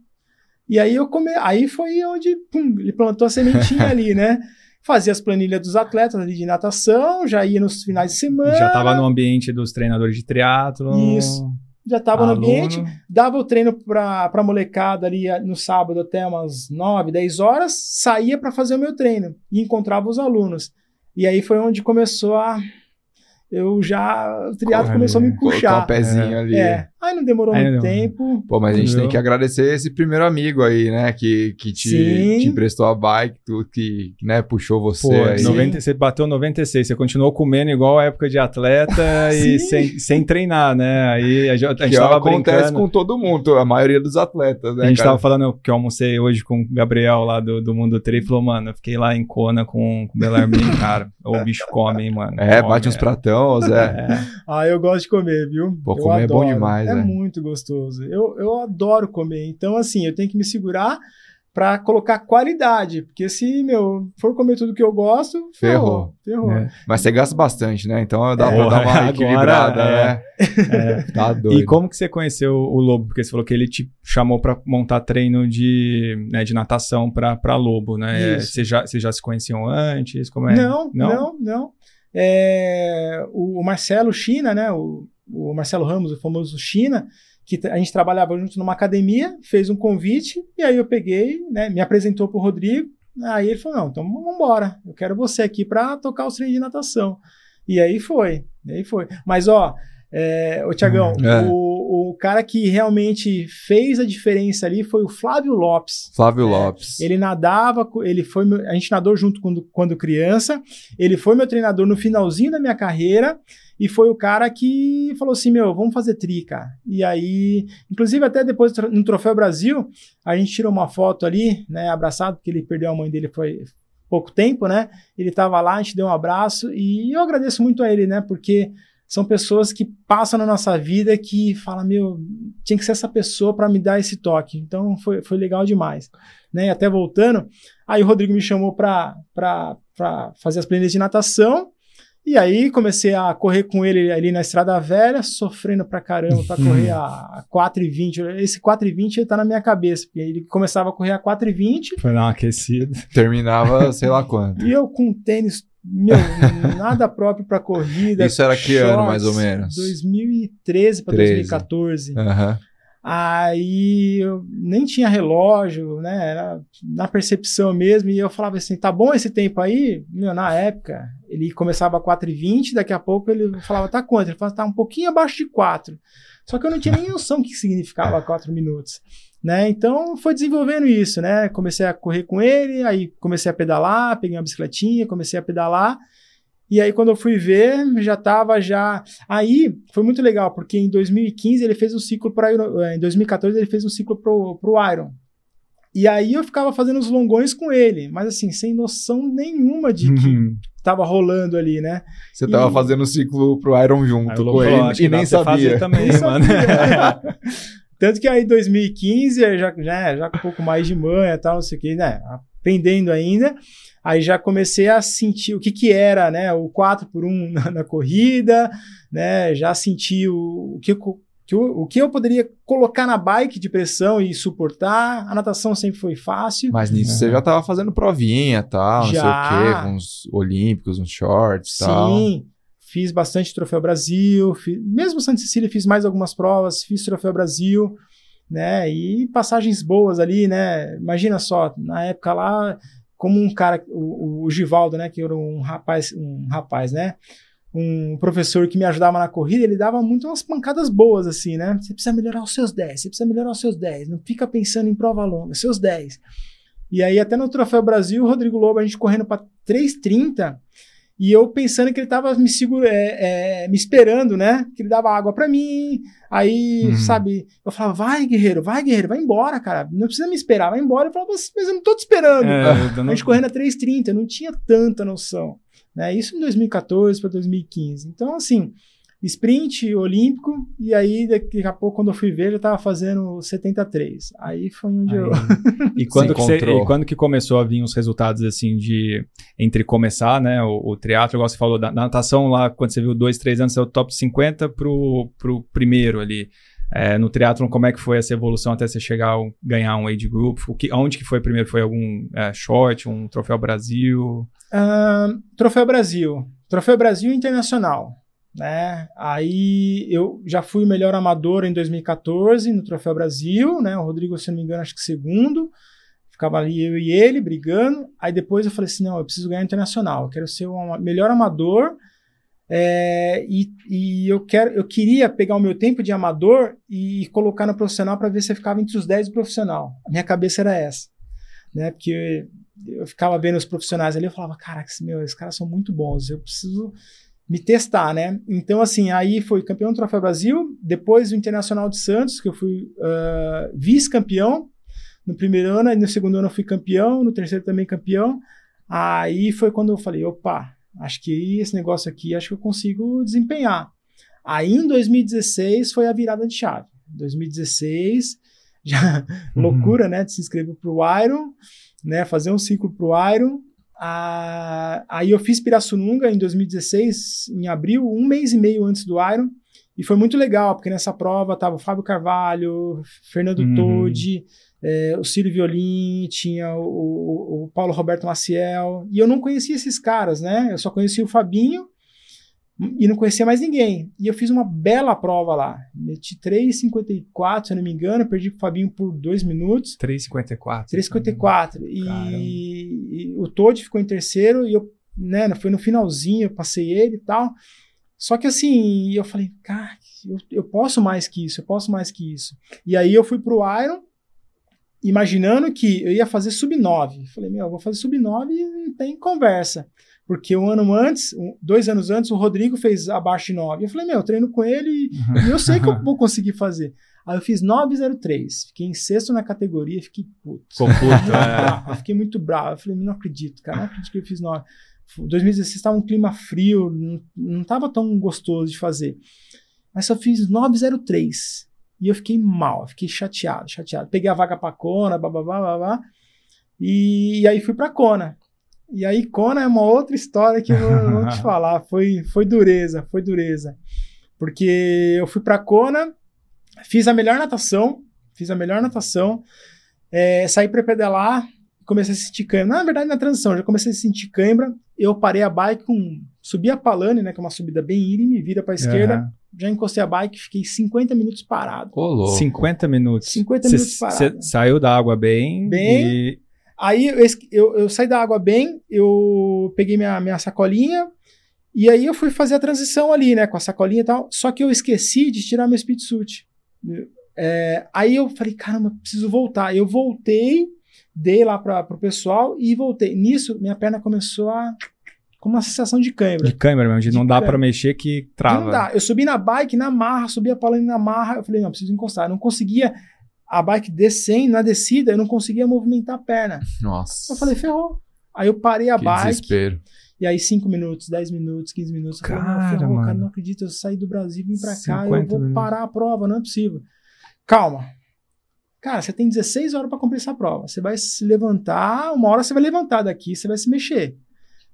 E aí eu come... aí foi onde pum, ele plantou a sementinha ali, né? Fazia as planilhas dos atletas ali de natação, já ia nos finais de semana. Já estava no ambiente dos treinadores de triatlo. Isso. Já estava no ambiente, dava o treino para a molecada ali eh, no sábado até umas 9, 10 horas, saía para fazer o meu treino e encontrava os alunos. E aí foi onde começou a eu já. O triatlo começou a me puxar. um pezinho é. ali. É. Aí não demorou aí muito não. tempo. Pô, mas a gente tem que agradecer esse primeiro amigo aí, né? Que, que te, te emprestou a bike, tu, que né, puxou você. Pô, aí. 90, você bateu 96, você continuou comendo igual a época de atleta e sem, sem treinar, né? Aí a, gente, a gente tava acontece brincando. com todo mundo, a maioria dos atletas, né? A gente cara? tava falando que eu almocei hoje com o Gabriel lá do, do Mundo Tri e falou, mano, eu fiquei lá em Kona com, com o Belarmin, cara. O bicho come, hein, mano. É, come, bate uns é. pratão Zé. É. Ah, eu gosto de comer, viu? Pô, Eu comer é bom adoro. demais, É né? muito gostoso. Eu, eu adoro comer. Então, assim, eu tenho que me segurar pra colocar qualidade. Porque se, meu, for comer tudo que eu gosto, ferrou. Ferrou. É. Mas você gasta bastante, né? Então dá É, pra dar uma agora, equilibrada, é. né? É. Tá doido. E como que você conheceu o Lobo? Porque você falou que ele te chamou pra montar treino de, né, de natação pra pra Lobo, né? Isso. Vocês já, vocês já se conheciam antes? Como é? Não, não, não. É, o, o Marcelo China, né? O, o Marcelo Ramos, o famoso China, que a gente trabalhava junto numa academia, fez um convite, e aí eu peguei, né? Me apresentou pro Rodrigo. Aí ele falou: não, então vamos embora. Eu quero você aqui para tocar os treinos de natação. E aí foi, e aí foi. Mas ó, é, ô Tiagão, É. o, o cara que realmente fez a diferença ali foi o Flávio Lopes. Flávio É, Lopes. Ele nadava, ele foi meu- a gente nadou junto quando, quando criança. Ele foi meu treinador no finalzinho da minha carreira e foi o cara que falou assim: "Meu, vamos fazer tri, cara". E aí, inclusive até depois no Troféu Brasil, a gente tirou uma foto ali, né, abraçado, porque ele perdeu a mãe dele foi pouco tempo, né? Ele tava lá, a gente deu um abraço e eu agradeço muito a ele, né? Porque são pessoas que passam na nossa vida que falam, meu, tinha que ser essa pessoa para me dar esse toque. Então foi, foi legal demais. Né? E Até voltando, aí o Rodrigo me chamou para fazer as planilhas de natação. E aí comecei a correr com ele ali na Estrada Velha, sofrendo pra caramba pra correr a, a 4,20. Esse 4,20 ele tá na minha cabeça, porque ele começava a correr a 4,20 Foi dar uma aquecida. Terminava sei lá quando. e eu com tênis, meu, nada próprio pra corrida. Isso era que ano, mais ou menos? 2013 para 13. 2014. Aham. Aí eu nem tinha relógio, né? Era na percepção mesmo. E eu falava assim: tá bom esse tempo aí? Meu, na época, ele começava a 4h20, daqui a pouco ele falava: tá quanto? Ele falava: tá um pouquinho abaixo de 4. Só que eu não tinha nem noção do que significava 4 minutos. Né? Então foi desenvolvendo isso, né? Comecei a correr com ele, aí comecei a pedalar, peguei uma bicicletinha, comecei a pedalar. E aí, quando eu fui ver, já tava já. Aí foi muito legal, porque em 2015 ele fez um ciclo para Em 2014 ele fez um ciclo pro, pro Iron. E aí eu ficava fazendo os longões com ele, mas assim, sem noção nenhuma de que Uhum. tava rolando ali, né? Você tava E- fazendo o ciclo pro Iron junto o com ele e nem sabia. também, Nem mano. sabia. Tanto que aí em 2015, eu já, já, já com um pouco mais de manha e tal, não sei o que, né? Aprendendo ainda. Aí já comecei a sentir o que que era, né? O 4 por 1 na, na corrida, né? Já senti o, o que, eu- que eu, o que eu poderia colocar na bike de pressão e suportar. A natação sempre foi fácil. Mas nisso Uhum. você já tava fazendo provinha e tal, Já. não sei o quê, uns olímpicos, uns shorts e tal. Sim, fiz bastante Troféu Brasil, fi- mesmo Santa Cecília fiz mais algumas provas, fiz Troféu Brasil, né? E passagens boas ali, né? Imagina só, na época lá, como um cara, o, o Givaldo, né? Que era um rapaz, um rapaz, né? Um professor que me ajudava na corrida, ele dava muito umas pancadas boas, assim, né? Você precisa melhorar os seus 10, você precisa melhorar os seus 10, não fica pensando em prova longa, seus 10. E aí, até no Troféu Brasil, o Rodrigo Lobo, a gente correndo para 3,30, e eu pensando que ele tava me segura, é, é, me esperando, né? Que ele dava água pra mim. Aí, Uhum. sabe, eu falava, vai, guerreiro, vai, guerreiro, vai embora, cara. Não precisa me esperar, vai embora. Eu falava, mas eu não tô te esperando. É, A gente correndo a 3,30, eu não tinha tanta noção. Né? Isso em 2014 para 2015. Então, assim, sprint olímpico, e aí daqui a pouco, quando eu fui ver, eu tava fazendo 73. Aí foi onde eu. Aí- E quando, que você- e quando que começou a vir os resultados assim de entre começar, né, o, o triatlo, igual você falou, da, natação lá, quando você viu dois, três anos, você é o top 50 pro, pro primeiro ali. É, no triatlon, como é que foi essa evolução até você chegar a ganhar um age group? O que, onde que foi primeiro? Foi algum é, short, um troféu Brasil? Ah, Troféu Brasil. Troféu Brasil Internacional. Né? Aí eu já fui o melhor amador em 2014 no Troféu Brasil, né? O Rodrigo, se não me engano, acho que segundo. Ficava ali eu e ele brigando. Aí depois eu falei assim: não, eu preciso ganhar internacional. Eu quero ser o melhor amador. é, e, e eu quero, eu queria pegar o meu tempo de amador e colocar no profissional para ver se eu ficava entre os 10 do profissional. A minha cabeça era essa, né? Porque eu ficava vendo os profissionais ali, eu falava, caraca, meu, esses caras são muito bons, eu preciso me testar, né? Então, assim, aí foi campeão do Troféu Brasil, depois o Internacional de Santos, que eu fui ah, vice-campeão no primeiro ano, aí no segundo ano eu fui campeão, no terceiro também campeão. Aí foi quando eu falei, opa, acho que esse negócio aqui, acho que eu consigo desempenhar. Aí em 2016 foi a virada de chave. 2016, já uhum. loucura, né, de se inscrever para o Iron, né, fazer um ciclo para o Iron. Ah, aí eu fiz Pirassununga em 2016, em abril, um mês e meio antes do Iron. E foi muito legal, porque nessa prova tava o Fábio Carvalho, Fernando uhum. Todi, é, o Círio Violim, tinha o, o, o, Paulo Roberto Maciel. E eu não conhecia esses caras, né? Eu só conhecia o Fabinho e não conhecia mais ninguém. E eu fiz uma bela prova lá. Meti 3,54, se eu não me engano, perdi pro Fabinho por dois minutos. 3,54. 3,54. E, e o Todd ficou em terceiro e eu, né, foi no finalzinho, eu passei ele e tal. Só que assim, eu falei, cara, eu, eu posso mais que isso, eu posso mais que isso. E aí eu fui pro Iron, imaginando que eu ia fazer sub-9. Falei, meu, eu vou fazer sub-9 e tem conversa. Porque um ano antes, dois anos antes, o Rodrigo fez abaixo de 9. Eu falei, meu, eu treino com ele e, eu sei que eu vou conseguir fazer. Aí eu fiz 903, fiquei em sexto na categoria, fiquei puto. Ficou puto, é. Eu fiquei muito bravo. Eu falei, não acredito, cara, não acredito que eu fiz 9. 2016 estava um clima frio, não estava tão gostoso de fazer. Mas só fiz 903. E eu fiquei mal, fiquei chateado, chateado. Peguei a vaga para Kona, babá, babá. E, e aí fui para Kona. E aí Kona é uma outra história que eu vou, vou te falar. Foi, foi dureza, foi dureza. Porque eu fui para Kona, fiz a melhor natação, fiz a melhor natação, é, saí para pedalar, comecei a sentir cãibra. Na verdade, na transição, já comecei a sentir cãibra. Eu parei a bike com. Subi a Palane, né? Que é uma subida bem íngreme, vira para a esquerda. Uhum. Já encostei a bike, fiquei 50 minutos parado. Ô, 50 minutos. 50 cê, minutos parado. Você saiu da água bem. Bem. E... Aí eu, eu, eu, saí da água bem, eu peguei minha, minha sacolinha. E aí eu fui fazer a transição ali, né? Com a sacolinha e tal. Só que eu esqueci de tirar meu speed suit. É, aí eu falei, caramba, preciso voltar. Eu voltei dei lá para o pessoal e voltei. Nisso, minha perna começou a. com uma sensação de câimbra. De câimbra mesmo, de, de não dá para mexer que trava. Não dá. Eu subi na bike, na marra, subi a palanca na marra. Eu falei, não, preciso encostar. Eu não conseguia. A bike descendo, na descida, eu não conseguia movimentar a perna. Nossa. Eu falei, ferrou. Aí eu parei a que bike. Desespero. E aí, 5 minutos, 10 minutos, 15 minutos. Eu cara, falei, ferrou, cara, não acredito, eu saí do Brasil, vim pra cá, eu vou minutos. parar a prova, não é possível. Calma, Cara, você tem 16 horas para cumprir essa prova. Você vai se levantar, uma hora você vai levantar daqui, você vai se mexer.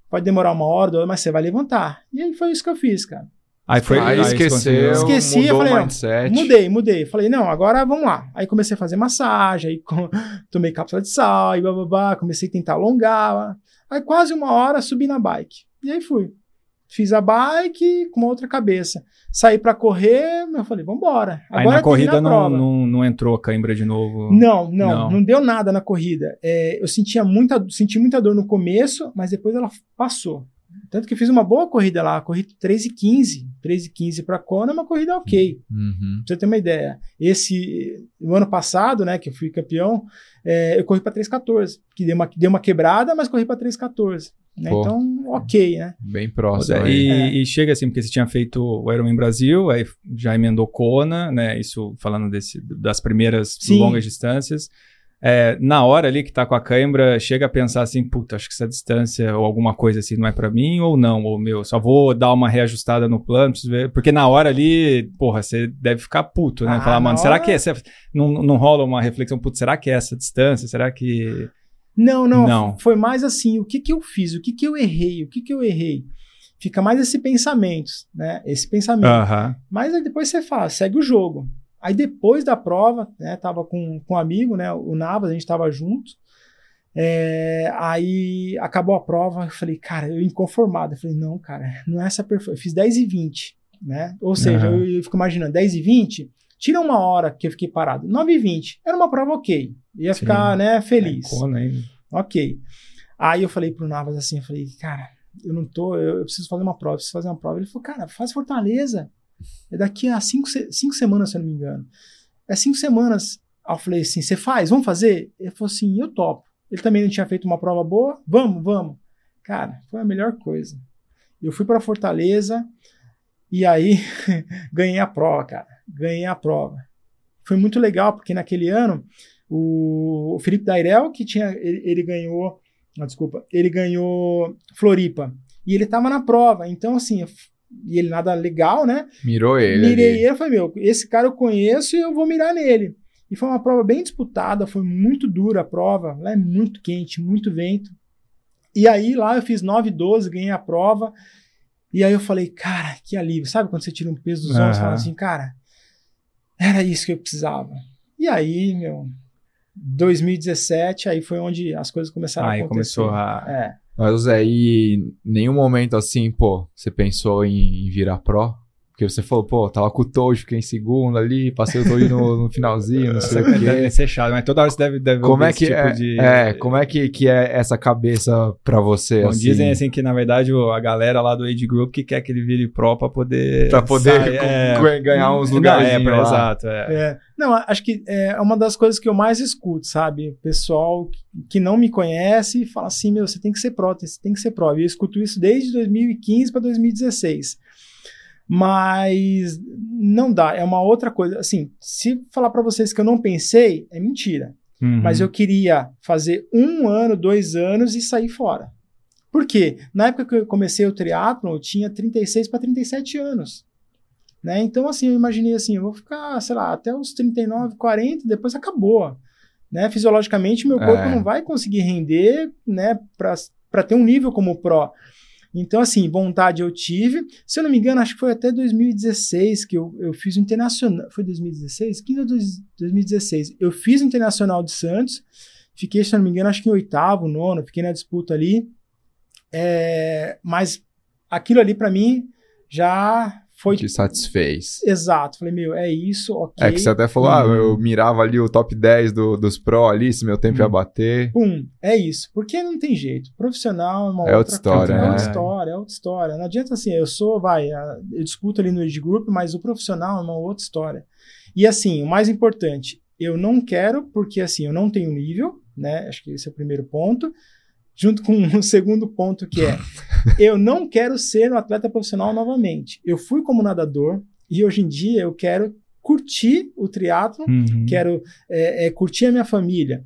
Pode demorar uma hora, duas, mas você vai levantar. E aí foi isso que eu fiz, cara. Aí foi, aí, aí esqueceu, esqueci, eu falei, não, mudei, mudei. Falei, não, agora vamos lá. Aí comecei a fazer massagem, aí com, tomei cápsula de sal, e blá, comecei a tentar alongar. Aí quase uma hora subi na bike. E aí fui. Fiz a bike com uma outra cabeça. Saí para correr, eu falei, vambora. Agora Aí na corrida não, não, não, entrou a cãibra de novo? Não, não, não, não deu nada na corrida. É, eu sentia muita, senti muita dor no começo, mas depois ela passou. Tanto que fiz uma boa corrida lá, corri 3 e 15. 3 e 15 para Kona é uma corrida ok. Uhum. Pra você ter uma ideia. Esse, o ano passado, né, que eu fui campeão, é, eu corri para 3,14. Que deu uma, deu uma quebrada, mas corri para 3,14. Né? Então, ok, né? Bem próximo. E, é. e, chega assim, porque você tinha feito o Ironman Brasil, aí já emendou Kona, né? Isso falando desse, das primeiras Sim. longas distâncias. É, na hora ali que tá com a cãibra, chega a pensar assim, puta, acho que essa distância ou alguma coisa assim não é para mim ou não, ou meu, só vou dar uma reajustada no plano, preciso ver. Porque na hora ali, porra, você deve ficar puto, né? Ah, Falar, mano, hora... será que é, não, não rola uma reflexão, putz, será que é essa distância? Será que. Não, não, não. Foi mais assim, o que que eu fiz? O que que eu errei? O que que eu errei? Fica mais esse pensamento, né? Esse pensamento. Uh -huh. Mas aí depois você fala, segue o jogo. Aí depois da prova, né, tava com, com um amigo, né, o Navas, a gente tava junto. É, aí acabou a prova, eu falei, cara, eu inconformado. Eu falei, não, cara, não é essa performance. Eu fiz 10 e 20, né? Ou seja, uhum. eu, eu, fico imaginando, 10 e 20, tira uma hora que eu fiquei parado. 9 e 20, era uma prova ok. Ia Sim. ficar, né, feliz. É, ok. Aí eu falei pro Navas assim, eu falei, cara, eu não tô, eu, eu preciso fazer uma prova, preciso fazer uma prova. Ele falou, cara, faz Fortaleza. É daqui a cinco, cinco semanas, se eu não me engano. É cinco semanas. Aí eu falei assim: você faz? Vamos fazer? Ele falou assim: eu topo. Ele também não tinha feito uma prova boa. Vamos, vamos. Cara, foi a melhor coisa. Eu fui para Fortaleza e aí ganhei a prova, cara. Ganhei a prova. Foi muito legal, porque naquele ano o, Felipe Dairel, que tinha. Ele, ele ganhou. Não, desculpa. Ele ganhou Floripa. E ele tava na prova. Então, assim, e ele nada legal, né? Mirou ele. Mirei ali. ele, falei, meu, esse cara eu conheço e eu vou mirar nele. E foi uma prova bem disputada, foi muito dura a prova, lá é muito quente, muito vento. E aí lá eu fiz 9 12, ganhei a prova. E aí eu falei, cara, que alívio. Sabe quando você tira um peso dos ombros e fala assim, cara, era isso que eu precisava. E aí, meu, 2017, aí foi onde as coisas começaram Aí a acontecer. começou a. É. Mas, Zé, e nenhum momento assim, pô, você pensou em, virar pró? Porque você falou, pô, tava com o Tojo, fiquei em segundo ali, passei o Tojo no, no finalzinho, não sei o quê. Deve ser chato, mas toda hora você deve, deve Como ouvir é esse que tipo é, de. é, como é que, que é essa cabeça pra você, Bom, assim? Dizem assim que, na verdade, a galera lá do Age Group que quer que ele vire pró pra poder. Pra poder sair- é. ganhar uns lugares é, pra-. Exato, é. É, não, acho que é uma das coisas que eu mais escuto, sabe? O pessoal que não me conhece fala assim: meu, você tem que ser pró, você tem que ser pró. E eu escuto isso desde 2015 para 2016. Mas não dá, é uma outra coisa. Assim, se falar para vocês que eu não pensei, é mentira. Uhum. Mas eu queria fazer um ano, dois anos e sair fora. Por quê? Na época que eu comecei o triatlon, eu tinha 36 para 37 anos. Né? Então, assim, eu imaginei assim, eu vou ficar, sei lá, até os 39, 40, depois acabou. Né? Fisiologicamente, meu corpo É. não vai conseguir render né, para ter um nível como pró. Então, assim, vontade eu tive. Se eu não me engano, acho que foi até 2016 que eu, eu fiz o Internacional. Foi 2016? 15 ou dois- 2016. Eu fiz o Internacional de Santos. Fiquei, se eu não me engano, acho que em oitavo, nono. Fiquei na disputa ali. É, mas aquilo ali, pra mim, já foi Te satisfez. exato. Falei, meu, é isso, ok. É que você até falou, ah, eu mirava ali o top 10 do- dos pró ali, se meu tempo ia Hum. bater. Pum, é isso. Porque não tem jeito. Profissional é uma É outra outra história, coisa. É outra né? história, é outra história. Não adianta assim, eu sou, vai, eu disputo ali no Age Group, mas o profissional é uma outra história. E assim, o mais importante, eu não quero, porque assim, eu não tenho nível, né? Acho que esse é o primeiro ponto. Junto com o segundo ponto que é, eu não quero ser um atleta profissional novamente. Eu fui como nadador e hoje em dia eu quero curtir o triatlo Uhum. quero é, é, curtir a minha família.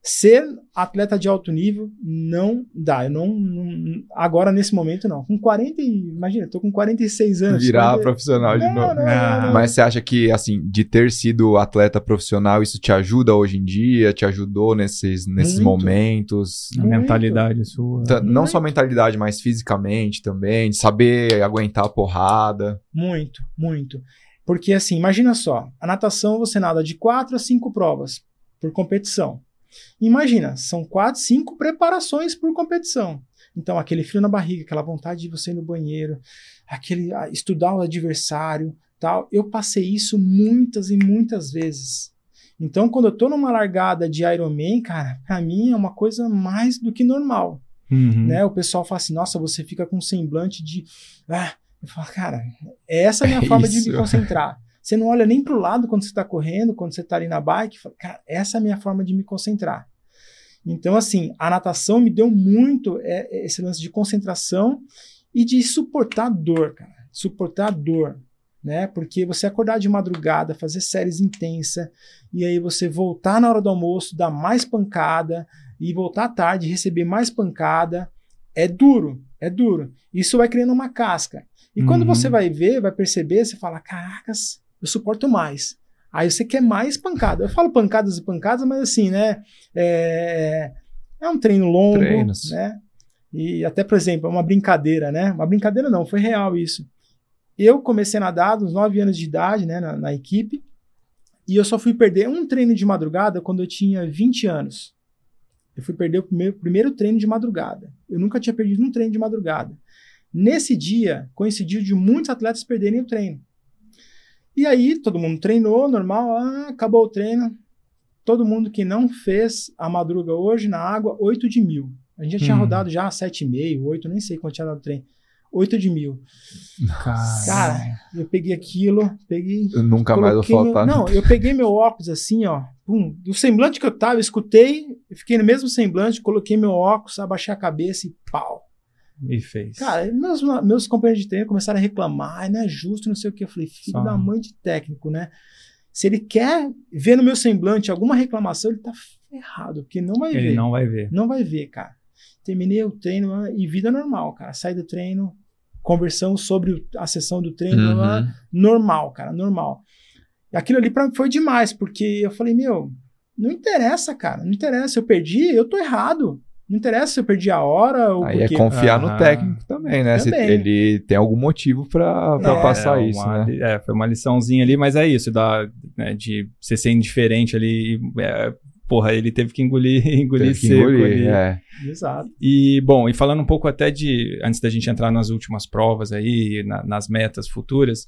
Ser atleta de alto nível não dá. Eu não, não- agora nesse momento não. Com 40, e- imagina, eu tô com 46 anos. Virar 40 profissional de Não, novo. não, Ah, não, não. Mas você acha que, assim, de ter sido atleta profissional, isso te ajuda hoje em dia? Te ajudou nesses, nesses Muito. momentos? A mentalidade sua. Tá- Não Muito. só mentalidade, mas fisicamente também, de saber aguentar a porrada. Muito, muito. Porque assim, imagina só, a natação você nada de quatro a cinco provas por competição. Imagina, são quatro, cinco preparações por competição. Então, aquele frio na barriga, aquela vontade de você ir no banheiro, aquele ah, estudar o adversário, tal. Eu passei isso muitas e muitas vezes. Então, quando eu tô numa largada de Ironman, cara, pra mim é uma coisa mais do que normal Uhum. né? O pessoal fala assim, nossa, você fica com um semblante de. Ah, eu falo, cara, essa é a minha É forma de isso. me concentrar. Você não olha nem pro lado quando você tá correndo, quando você tá ali na bike, fala, cara, essa é a minha forma de me concentrar. Então, assim, a natação me deu muito é, é, esse lance de concentração e de suportar dor, cara. Suportar dor, né? Porque você acordar de madrugada, fazer séries intensas, e aí você voltar na hora do almoço, dar mais pancada, e voltar à tarde receber mais pancada, é duro, é duro. Isso vai criando uma casca. E quando Uhum. você vai ver, vai perceber, você fala: caracas, eu suporto mais. Aí você quer mais pancada. Eu falo pancadas e pancadas, mas assim, né? É, é um treino longo, Treinos. né? E até, por exemplo, é uma brincadeira, né? Uma brincadeira não, foi real isso. Eu comecei a nadar aos 9 anos de idade, né, na, na equipe, e eu só fui perder um treino de madrugada quando eu tinha 20 anos. Eu fui perder o primeiro, primeiro treino de madrugada. Eu nunca tinha perdido um treino de madrugada. Nesse dia, coincidiu de muitos atletas perderem o treino. E aí, todo mundo treinou, normal, ah, acabou o treino. Todo mundo que não fez a madruga hoje na água, 8 de mil. A gente já tinha Hum. rodado já 7,5, 8, nem sei quanto tinha dado o treino. 8 de mil. Cara, eu peguei aquilo, peguei. Eu nunca mais vou coloquei meu- faltar. Não, eu peguei meu óculos assim, ó. Pum, do semblante que eu tava, eu escutei, eu fiquei no mesmo semblante, coloquei meu óculos, abaixei a cabeça e pau. E fez. Cara, meus, meus companheiros de treino começaram a reclamar, "Ai, não é justo, não sei o que. Eu falei, filho Só. da mãe de técnico, né? Se ele quer ver no meu semblante alguma reclamação, ele tá ferrado, porque não vai ele ver. não vai ver. Não vai ver, cara. Terminei o treino ah, e vida normal, cara. Sai do treino, conversão sobre a sessão do treino, Uhum. normal, cara, normal. E aquilo ali pra mim foi demais, porque eu falei, meu, não interessa, cara, não interessa. Eu perdi, eu tô errado. Não interessa se eu perdi a hora ou Aí porque... é confiar no técnico também, né? Se Também. ele tem algum motivo pra, pra É, passar É, isso, uma- né? É, foi uma liçãozinha ali, mas é isso, da, né, de você ser indiferente ali. é, porra, ele teve que engolir, engolir Teve seco engolir, ali. é. Exato. E, bom, e falando um pouco até de, antes da gente entrar nas últimas provas aí, na- nas metas futuras,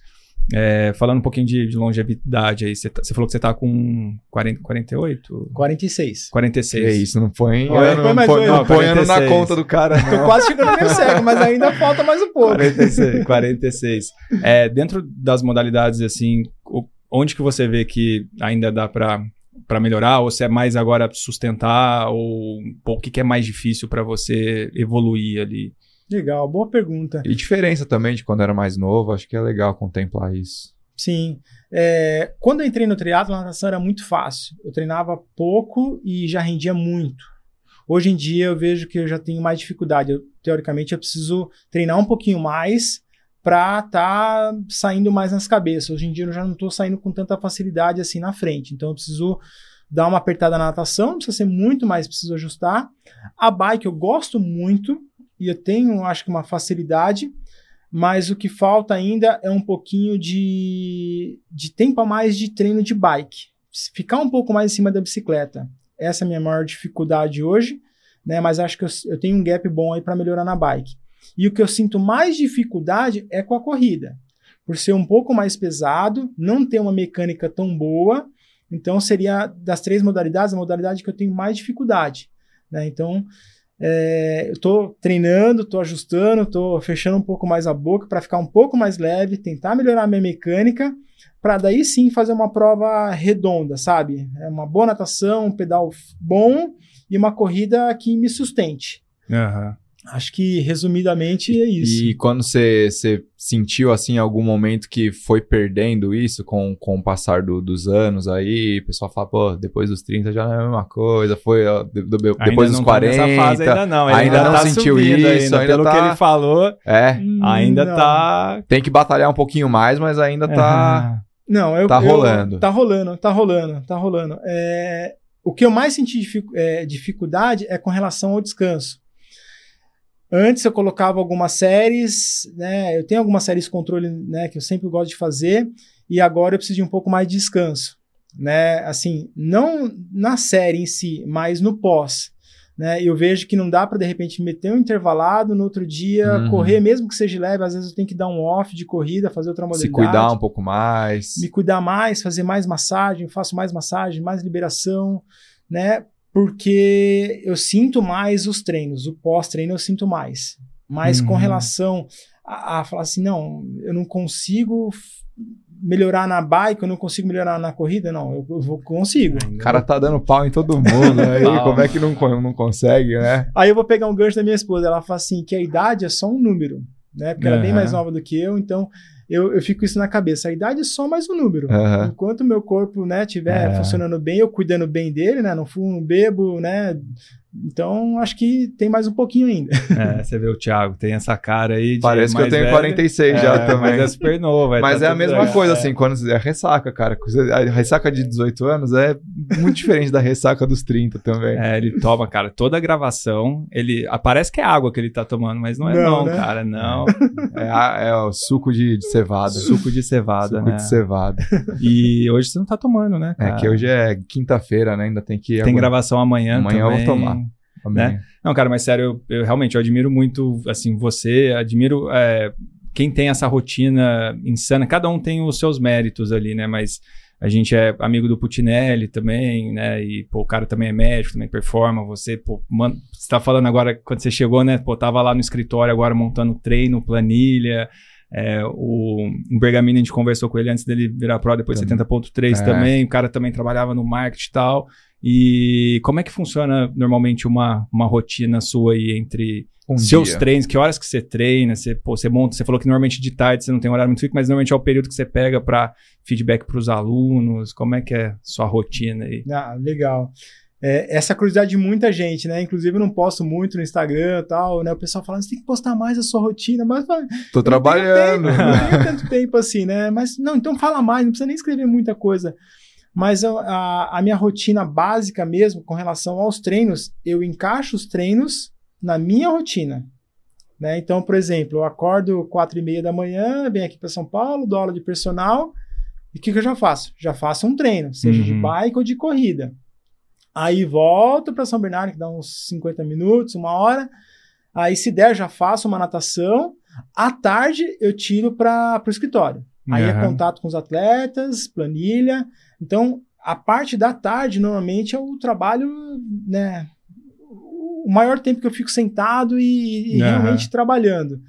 é, falando um pouquinho de, de longevidade aí, você tá- falou que você tá com 40, 48? 46. 46. É isso, não põe ano, põe não mais põe, não Não, põe ano na 46. conta do cara, Tô não. quase chegando no meu cego, mas ainda falta mais um pouco. 46. 46. É, dentro das modalidades, assim, onde que você vê que ainda dá pra para melhorar, ou se é mais agora sustentar, ou pô, o que, que é mais difícil pra você evoluir ali? Legal, boa pergunta. E diferença também de quando era mais novo, acho que é legal contemplar isso. Sim. É, quando eu entrei no triatlo, a natação era muito fácil. Eu treinava pouco e já rendia muito. Hoje em dia eu vejo que eu já tenho mais dificuldade. Eu, teoricamente, eu preciso treinar um pouquinho mais para estar saindo mais nas cabeças. Hoje em dia eu já não estou saindo com tanta facilidade assim na frente. Então eu preciso dar uma apertada na natação, não precisa ser muito, mas preciso ajustar. A bike eu gosto muito e eu tenho, acho que, uma facilidade mas o que falta ainda é um pouquinho de, de tempo a mais de treino de bike. Ficar um pouco mais em cima da bicicleta. Essa é a minha maior dificuldade hoje, né? Mas acho que eu, eu tenho um gap bom aí para melhorar na bike. E o que eu sinto mais dificuldade é com a corrida. Por ser um pouco mais pesado, não ter uma mecânica tão boa, então seria das três modalidades a modalidade que eu tenho mais dificuldade. Né? Então, é, eu estou treinando, estou ajustando, estou fechando um pouco mais a boca para ficar um pouco mais leve, tentar melhorar a minha mecânica, para daí sim fazer uma prova redonda, sabe? É uma boa natação, um pedal bom e uma corrida que me sustente. Aham. Acho que resumidamente é isso. E quando você, sentiu, assim, em algum momento que foi perdendo isso com, com o passar do- dos anos aí, o pessoal fala, pô, depois dos 30 já não é a mesma coisa, foi ó, de- do- Ainda depois dos não tá 40, nessa fase ainda não, ele ainda não tá sentiu isso, ainda, ainda pelo tá- que ele falou, é, ainda não. tá... tem que batalhar um pouquinho mais, mas ainda tá... Ah, Não, eu, Tá eu- rolando. tá rolando, tá rolando, tá rolando. É, o que eu mais senti dificu- é, dificuldade é com relação ao descanso. Antes eu colocava algumas séries, né? Eu tenho algumas séries de controle, né? Que eu sempre gosto de fazer, e agora eu preciso de um pouco mais de descanso, né? Assim, não na série em si, mas no pós. Né, eu vejo que não dá para de repente meter um intervalado no outro dia, Uhum. correr, mesmo que seja leve, às vezes eu tenho que dar um off de corrida, fazer outra Se modalidade cuidar um pouco mais. me cuidar mais, fazer mais massagem, faço mais massagem, mais liberação, né? Porque eu sinto mais os treinos, o pós-treino eu sinto mais. Mas com Uhum. relação a, a falar assim, não, eu não consigo melhorar na bike, eu não consigo melhorar na corrida, não, eu, eu vou, consigo. O cara tá dando pau em todo mundo aí, Pau. como é que não, não consegue, né? Aí eu vou pegar um gancho da minha esposa, ela fala assim, que a idade é só um número, né? Porque ela é bem mais nova do que eu, então eu, eu fico isso na cabeça, a idade é só mais um número. Aham. Enquanto o meu corpo, né, tiver É. funcionando bem, eu cuidando bem dele, né, não fumo, não bebo, né, então acho que tem mais um pouquinho ainda. É, você vê o Thiago, tem essa cara aí de Parece que eu tenho velho. 46 já É, também. Mas é super novo. Mas tá é a mesma coisa, É. assim, quando é ressaca, cara. A ressaca de 18 anos é muito diferente da ressaca dos 30 também. É, ele toma, cara, toda a gravação, ele parece que é água que ele tá tomando, mas não é Não, não, né? cara, não. É, a- é o suco de, de cevada. Suco de cevada, Suco né? de cevada. E hoje você não tá tomando, né, É cara? que hoje é quinta-feira, né? Ainda tem que. tem agora- gravação amanhã Amanhã eu vou também. tomar. Né? Não, cara, mas sério, eu, eu realmente eu admiro muito, assim, você, admiro é, quem tem essa rotina insana. Cada um tem os seus méritos ali, né? Mas a gente é amigo do Putinelli também, né? E, pô, o cara também é médico, também performa. Você, pô, mano, você tá falando agora, quando você chegou, né? Pô, tava lá no escritório agora montando treino, planilha. É, o, o Bergamini, a gente conversou com ele antes dele virar pro, depois de Também. 70.3 É. também. O cara também trabalhava no marketing e tal. E como é que funciona normalmente uma, uma rotina sua aí entre Um seus dia. treinos? Que horas que você treina? Você, pô, você monta, você falou que normalmente de tarde você não tem um horário muito fixo, mas normalmente é o período que você pega para feedback para os alunos. Como é que é sua rotina aí? Ah, legal. É, essa curiosidade de muita gente, né? Inclusive eu não posto muito no Instagram e tal, né? O pessoal fala, você tem que postar mais a sua rotina, mas tô trabalhando. Tempo, não tenho tanto tempo assim, né? Mas não, então fala mais, não precisa nem escrever muita coisa. Mas a, a, a minha rotina básica mesmo, com relação aos treinos, eu encaixo os treinos na minha rotina. Né? Então, por exemplo, eu acordo quatro e meia da manhã, venho aqui para São Paulo, dou aula de personal, e o que, que, eu já faço? Já faço um treino, seja uhum. de bike ou de corrida. Aí volto para São Bernardo, que dá uns 50 minutos, uma hora. Aí, se der, já faço uma natação. À tarde, eu tiro para o escritório. Aí uhum. é contato com os atletas, planilha. Então, a parte da tarde, normalmente, é o trabalho, né? O maior tempo que eu fico sentado e, e uhum. realmente trabalhando.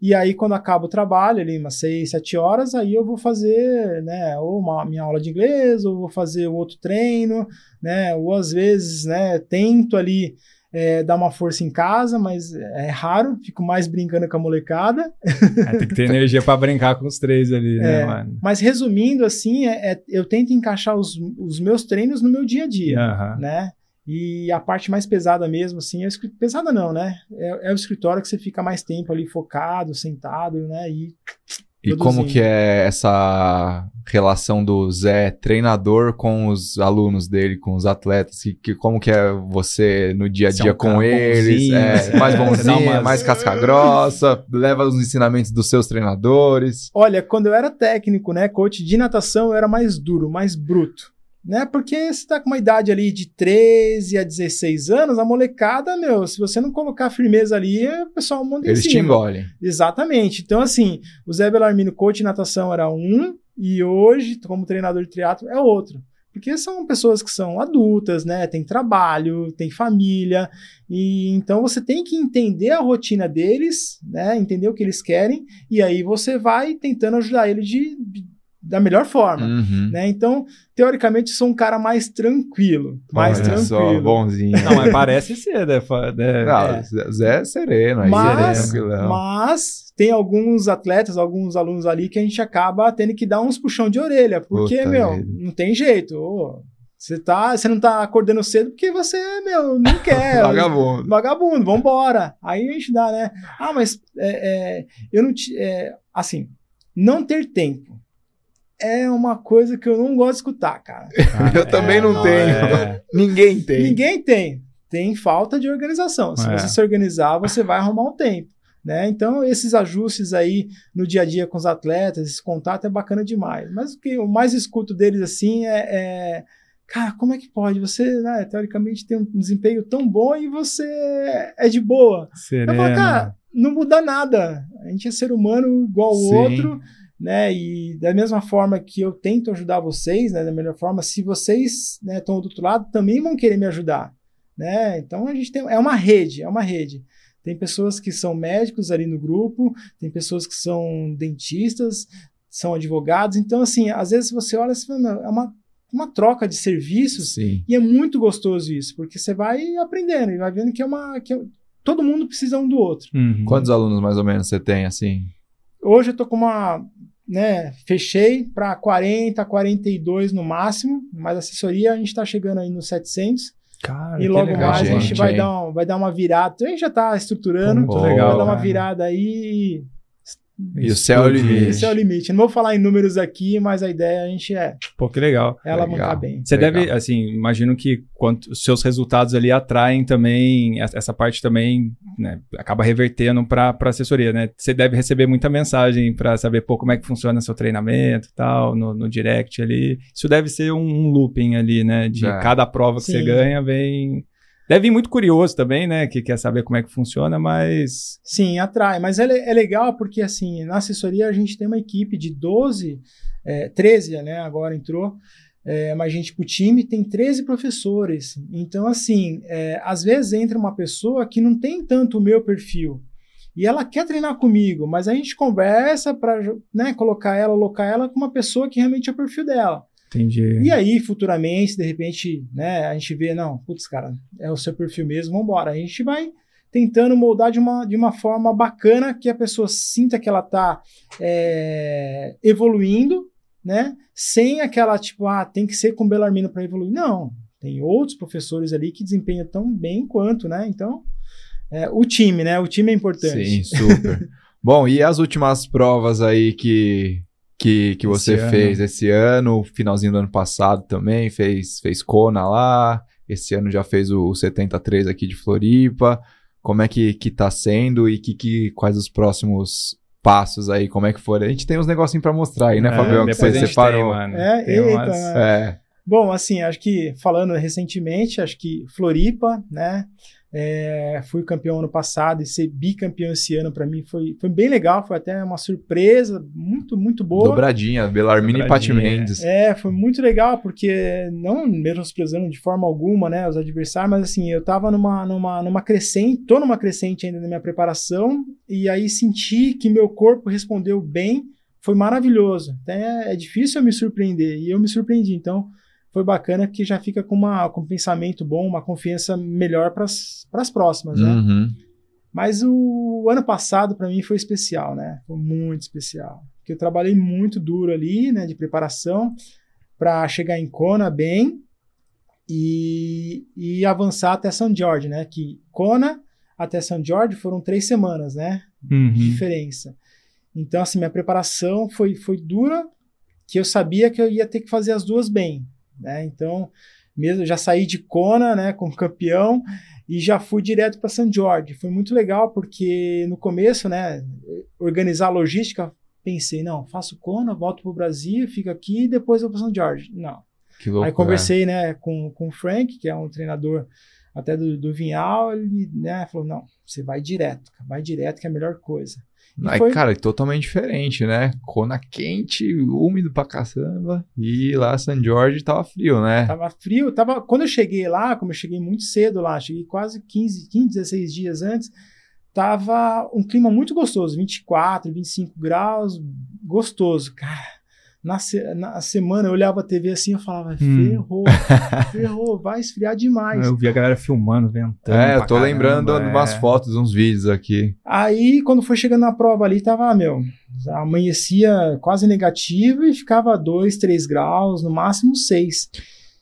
E aí, quando acaba o trabalho, ali umas 6, 7 horas, aí eu vou fazer, né, ou uma minha aula de inglês, ou vou fazer outro treino, né, ou às vezes, né, tento ali é, dar uma força em casa, mas é raro, fico mais brincando com a molecada. É, tem que ter energia para brincar com os três ali, né, é, mano? Mas resumindo, assim, é, é, eu tento encaixar os, os meus treinos no meu dia a dia, uhum. né? E a parte mais pesada mesmo, assim, é pesada não, né? É, é, o escritório que você fica mais tempo ali focado, sentado, né? E, e como que é essa relação do Zé treinador com os alunos dele, com os atletas? Que, que como que é você no dia a dia é um com eles? É, mais bonzinho, umas... mais casca grossa, leva os ensinamentos dos seus treinadores? Olha, quando eu era técnico, né, coach de natação, eu era mais duro, mais bruto né? Porque você tá com uma idade ali de 13 a 16 anos, a molecada, meu, se você não colocar firmeza ali, o pessoal monta Eles te engolem. Exatamente. Então, assim, o Zé Belarmino, coach de natação, era um, e hoje, como treinador de triatlo, é outro. Porque são pessoas que são adultas, né? Tem trabalho, tem família, e então você tem que entender a rotina deles, né? Entender o que eles querem, e aí você vai tentando ajudar eles de, de da melhor forma, uhum. né? Então, teoricamente, sou um cara mais tranquilo, mais Olha tranquilo. Só, bonzinho. Não, mas parece ser, né? né? Não, é. Zé é sereno, aí mas, sereno, mas tem alguns atletas, alguns alunos ali que a gente acaba tendo que dar uns puxão de orelha, porque, Puta meu, vida. não tem jeito. Oh, você, tá, você não tá acordando cedo porque você, meu, não quer. vagabundo. Vagabundo, vambora. Aí a gente dá, né? Ah, mas é, é, eu não... É, assim, não ter tempo é uma coisa que eu não gosto de escutar, cara. Ah, eu é, também não, não tenho. É... Ninguém tem. Ninguém tem. Tem falta de organização. Se é. você se organizar, você vai arrumar um tempo. Né? Então, esses ajustes aí no dia a dia com os atletas, esse contato é bacana demais. Mas o que eu mais escuto deles assim é, é cara, como é que pode? Você, né, teoricamente, tem um desempenho tão bom e você é de boa. Sereno. Eu falo, cara, não muda nada. A gente é ser humano igual o outro né? E da mesma forma que eu tento ajudar vocês, né? Da melhor forma, se vocês né, estão do outro lado, também vão querer me ajudar, né? Então a gente tem é uma rede, é uma rede. Tem pessoas que são médicos ali no grupo, tem pessoas que são dentistas, são advogados. Então assim, às vezes você olha, assim, é uma uma troca de serviços Sim. e é muito gostoso isso, porque você vai aprendendo e vai vendo que é uma que é, todo mundo precisa um do outro. Uhum. Quantos alunos mais ou menos você tem assim? Hoje eu tô com uma né, fechei para 40, 42 no máximo, mas assessoria a gente está chegando aí nos 700. Cara, e logo legal, mais gente, a gente vai dar, um, vai dar uma virada. A gente já está estruturando, Muito legal, vai dar uma cara. virada aí e o céu é o limite. Esse é o limite. Não vou falar em números aqui, mas a ideia a gente é. Pô, que legal. Ela legal. mancar bem. Você legal. deve, assim, imagino que quanto, os seus resultados ali atraem também, essa parte também, né, acaba revertendo para assessoria, né? Você deve receber muita mensagem para saber, pô, como é que funciona seu treinamento e tal, no, no direct ali. Isso deve ser um, um looping ali, né? De É. cada prova que Sim. você ganha, vem. Deve vir muito curioso também, né? Que quer saber como é que funciona, mas. Sim, atrai. Mas é, é legal porque, assim, na assessoria a gente tem uma equipe de 12, é, 13, né? Agora entrou. É, mas a gente, pro time, tem 13 professores. Então, assim, é, às vezes entra uma pessoa que não tem tanto o meu perfil. E ela quer treinar comigo, mas a gente conversa para né, colocar ela, alocar ela com uma pessoa que realmente é o perfil dela. Entendi. E aí, futuramente, de repente, né, a gente vê, não, putz, cara, é o seu perfil mesmo, vamos embora. A gente vai tentando moldar de uma, de uma forma bacana que a pessoa sinta que ela está evoluindo, né? Sem aquela, tipo, ah, tem que ser com Belarmino para evoluir. Não. Tem outros professores ali que desempenham tão bem quanto, né? Então, é, o time, né? O time é importante. Sim, super. Bom, e as últimas provas aí que, que, que você Esse fez esse ano, finalzinho do ano passado também, fez, fez Kona lá, esse ano já fez o, o 73 aqui de Floripa. Como é que, que tá sendo e que, que, quais os próximos passos aí, como é que for? A gente tem uns negocinhos pra mostrar aí, né, É, Fabião? Que depois você separou. tem, mano. É, Tem eita, umas- É, Bom, assim, acho que falando recentemente, acho que Floripa, né? É, fui campeão ano passado e ser bicampeão esse ano para mim foi, foi bem legal, foi até uma surpresa muito, muito boa. dobradinha, Belarmini e Pati Dobradinha, Mendes. É, foi muito legal, porque não menosprezando de forma alguma, né, os adversários, mas assim, eu tava numa, numa, numa crescente, tô numa crescente ainda na minha preparação, e aí senti que meu corpo respondeu bem, foi maravilhoso. Até é difícil eu me surpreender, e eu me surpreendi, então foi bacana porque já fica com, uma, com um pensamento bom, uma confiança melhor para as próximas, né? Uhum. Mas o ano passado para mim foi especial, né? Foi muito especial. Porque eu trabalhei muito duro ali, né, de preparação para chegar em Kona bem e, e avançar até São Jorge, né? Que Kona até São Jorge foram três semanas, né? Uhum. De diferença. Então, assim, minha preparação foi, foi dura, que eu sabia que eu ia ter que fazer as duas bem, né? Então, mesmo já saí de Kona, né, como campeão e já fui direto para São Jorge. Foi muito legal porque no começo, né, organizar a logística, pensei, não, faço Kona, volto pro Brasil, fico aqui e depois vou para São Jorge. Não. Que louco. Aí conversei, né, com, com o Frank, que é um treinador até do, do Vinhal, ele, né, falou, não, você vai direto, vai direto que é a melhor coisa. Aí, foi- cara, é totalmente diferente, né? Kona quente, úmido pra caçamba. E lá San Jorge tava frio, né? Tava frio, tava. Quando eu cheguei lá, como eu cheguei muito cedo lá, cheguei quase 15, 15 16 dias antes, tava um clima muito gostoso, 24, 25 graus, gostoso. Cara, na, se- na semana eu olhava a TV assim, eu falava, Hum. ferrou, ferrou, vai esfriar demais. Eu vi a galera filmando, ventando. É, eu tô caramba, lembrando de umas é. fotos, uns vídeos aqui. Aí, quando foi chegando na prova ali, tava, meu, amanhecia quase negativo e ficava 2, 3 graus, no máximo 6.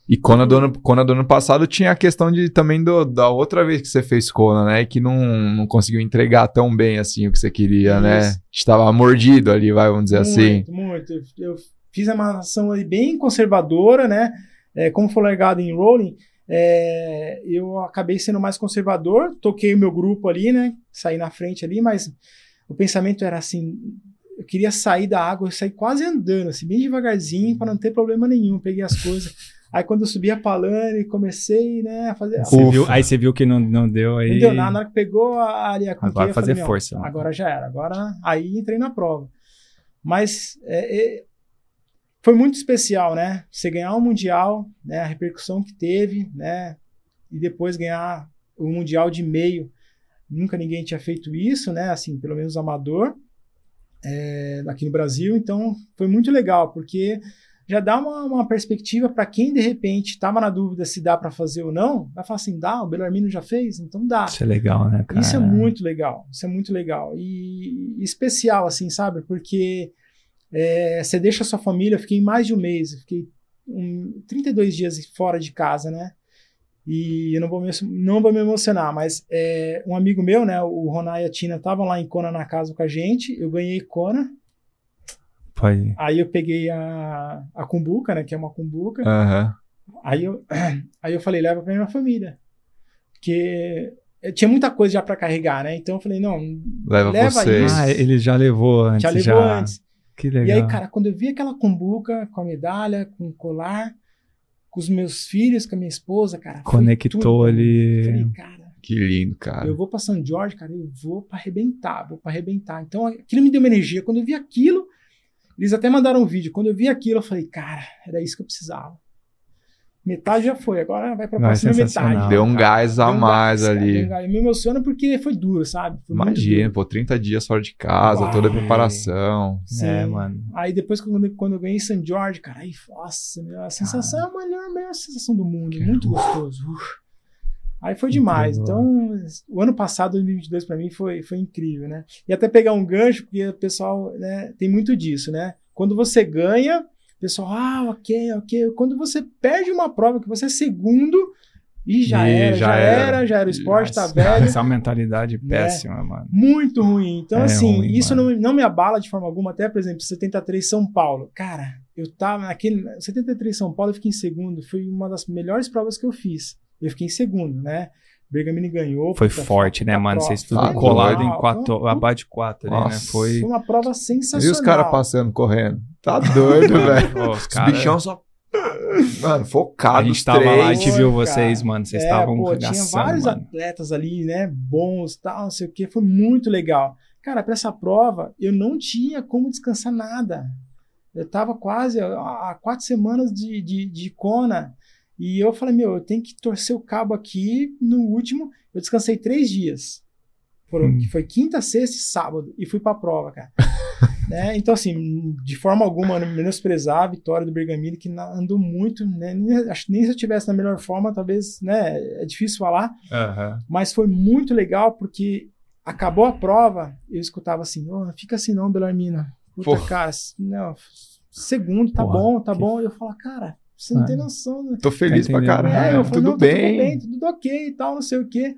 E Kona do ano, Kona do ano passado tinha a questão de também do, da outra vez que você fez Kona, né? E que não, não conseguiu entregar tão bem assim o que você queria, né? Isso. Estava mordido ali, vai, vamos dizer assim. Muito, muito. Eu, eu fiz uma ação ali bem conservadora, né? É, como foi largado em rolling, é, eu acabei sendo mais conservador, toquei o meu grupo ali, né? Saí na frente ali, mas o pensamento era assim. Eu queria sair da água, eu saí quase andando, assim, bem devagarzinho, para não ter problema nenhum. Peguei as coisas. Aí quando eu subi a palane, comecei, né, a fazer. Você viu- aí você viu que não, não deu aí. Não deu nada, na hora que pegou a área com Agora que, eu fazer falei, força, né? Agora já era. Agora aí entrei na prova. Mas é, é, foi muito especial, né? Você ganhar o Mundial, né? A repercussão que teve, né? E depois ganhar o Mundial de meio. Nunca ninguém tinha feito isso, né? Assim, pelo menos amador, é, aqui no Brasil. Então foi muito legal, porque já dá uma, uma perspectiva para quem de repente estava na dúvida se dá para fazer ou não. Vai falar assim: dá, o Belarmino já fez, então dá. Isso é legal, né, cara? Isso é muito legal, isso é muito legal. E, e especial, assim, sabe? Porque é, você deixa a sua família, eu fiquei mais de um mês, eu fiquei um, 32 dias fora de casa, né? E eu não vou me, não vou me emocionar, mas é, um amigo meu, né, o Ronai e a Tina, estavam lá em Kona na casa com a gente, eu ganhei Kona, Pode. aí eu peguei a, a cumbuca, né, que é uma cumbuca, Aham. Aí eu, aí eu falei, leva pra minha família. Porque eu tinha muita coisa já pra carregar, né? Então eu falei, não, Leva, Leva vocês. isso. Ah, ele já levou antes. já levou já. antes. Que legal. E aí, cara, quando eu vi aquela cumbuca com a medalha, com o colar, com os meus filhos, com a minha esposa, cara. Conectou tudo ali. Falei, cara, Que lindo, cara. eu vou pra São Jorge, cara, eu vou pra arrebentar, vou pra arrebentar. Então aquilo me deu uma energia. Quando eu vi aquilo, eles até mandaram um vídeo. Quando eu vi aquilo, eu falei, cara, era isso que eu precisava. Metade já foi, agora vai pra Vai, próxima sensacional. metade. Deu um gás a um mais gás, cara, ali. um gás. Me emociona porque foi duro, sabe? Foi Imagina, duro. pô, 30 dias fora de casa, toda a Uau. preparação. Sim. É, mano. Aí depois, quando, quando eu ganhei St. George, cara, aí, nossa, a sensação é a melhor, melhor sensação do mundo. Muito gostoso. Uf. Aí foi demais. Então, o ano passado, 2022, pra mim foi, foi incrível, né? E até pegar um gancho, porque o pessoal né, tem muito disso, né? Quando você ganha, O pessoal, ah, ok, ok. Quando você perde uma prova que você é segundo, e já E era, já, já era, era. já era o esporte, tá Nossa, velho. Essa é uma mentalidade péssima, mano. Muito ruim. Então, É assim, ruim, isso mano. não, não me abala de forma alguma. Até, por exemplo, 73 São Paulo. Cara, eu tava naquele. 73 São Paulo, eu fiquei em segundo. Foi uma das melhores provas que eu fiz. Eu fiquei em segundo, né? Bergamini ganhou. Foi forte, né, mano? Vocês tudo Ah, colado em quatro, uma- abaixo de quatro ali, né? Nossa. Foi. Foi uma prova E sensacional. os caras passando, correndo. Tá doido, velho. Os Os caras. bichão só. Mano, A focado. gente tava lá e te três. viu Foi, vocês, cara. mano. Vocês É, estavam pô, tinha vários mano. atletas ali, né? Bons, tal, não sei o que. Foi muito legal. Cara, para essa prova, eu não tinha como descansar nada. Eu tava quase há há quatro semanas de, de, de Kona. E eu falei, meu, eu tenho que torcer o cabo aqui. No último, eu descansei três dias. Foram, Hum. que Foi quinta, sexta e sábado. E fui pra prova, cara. né? Então, assim, de forma alguma, menosprezar a vitória do Bergamini, que andou muito, né? Nem- acho que nem se eu tivesse na melhor forma, talvez, né? É difícil falar, mas foi muito legal porque acabou a prova, eu escutava assim, "Ô, não fica assim não, Belarmina. Puta, Porra. cara, não, segundo, tá Porra, bom, tá que- bom. Eu falo, cara, você não É. tem noção, né? Tô feliz Tá pra caralho. É, eu falei, tudo, não, tá bem. tudo bem, tudo ok e tal, não sei o quê.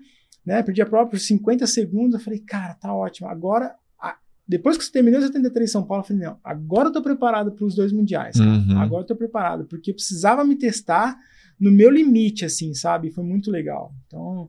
Né? Perdi a prova por 50 segundos. Eu falei, cara, tá ótimo. Agora, a- depois que você terminou os 73 em São Paulo, eu falei, não, agora eu tô preparado para os dois mundiais. cara. Uhum. Agora eu tô preparado, porque eu precisava me testar no meu limite, assim, sabe? Foi muito legal. Então,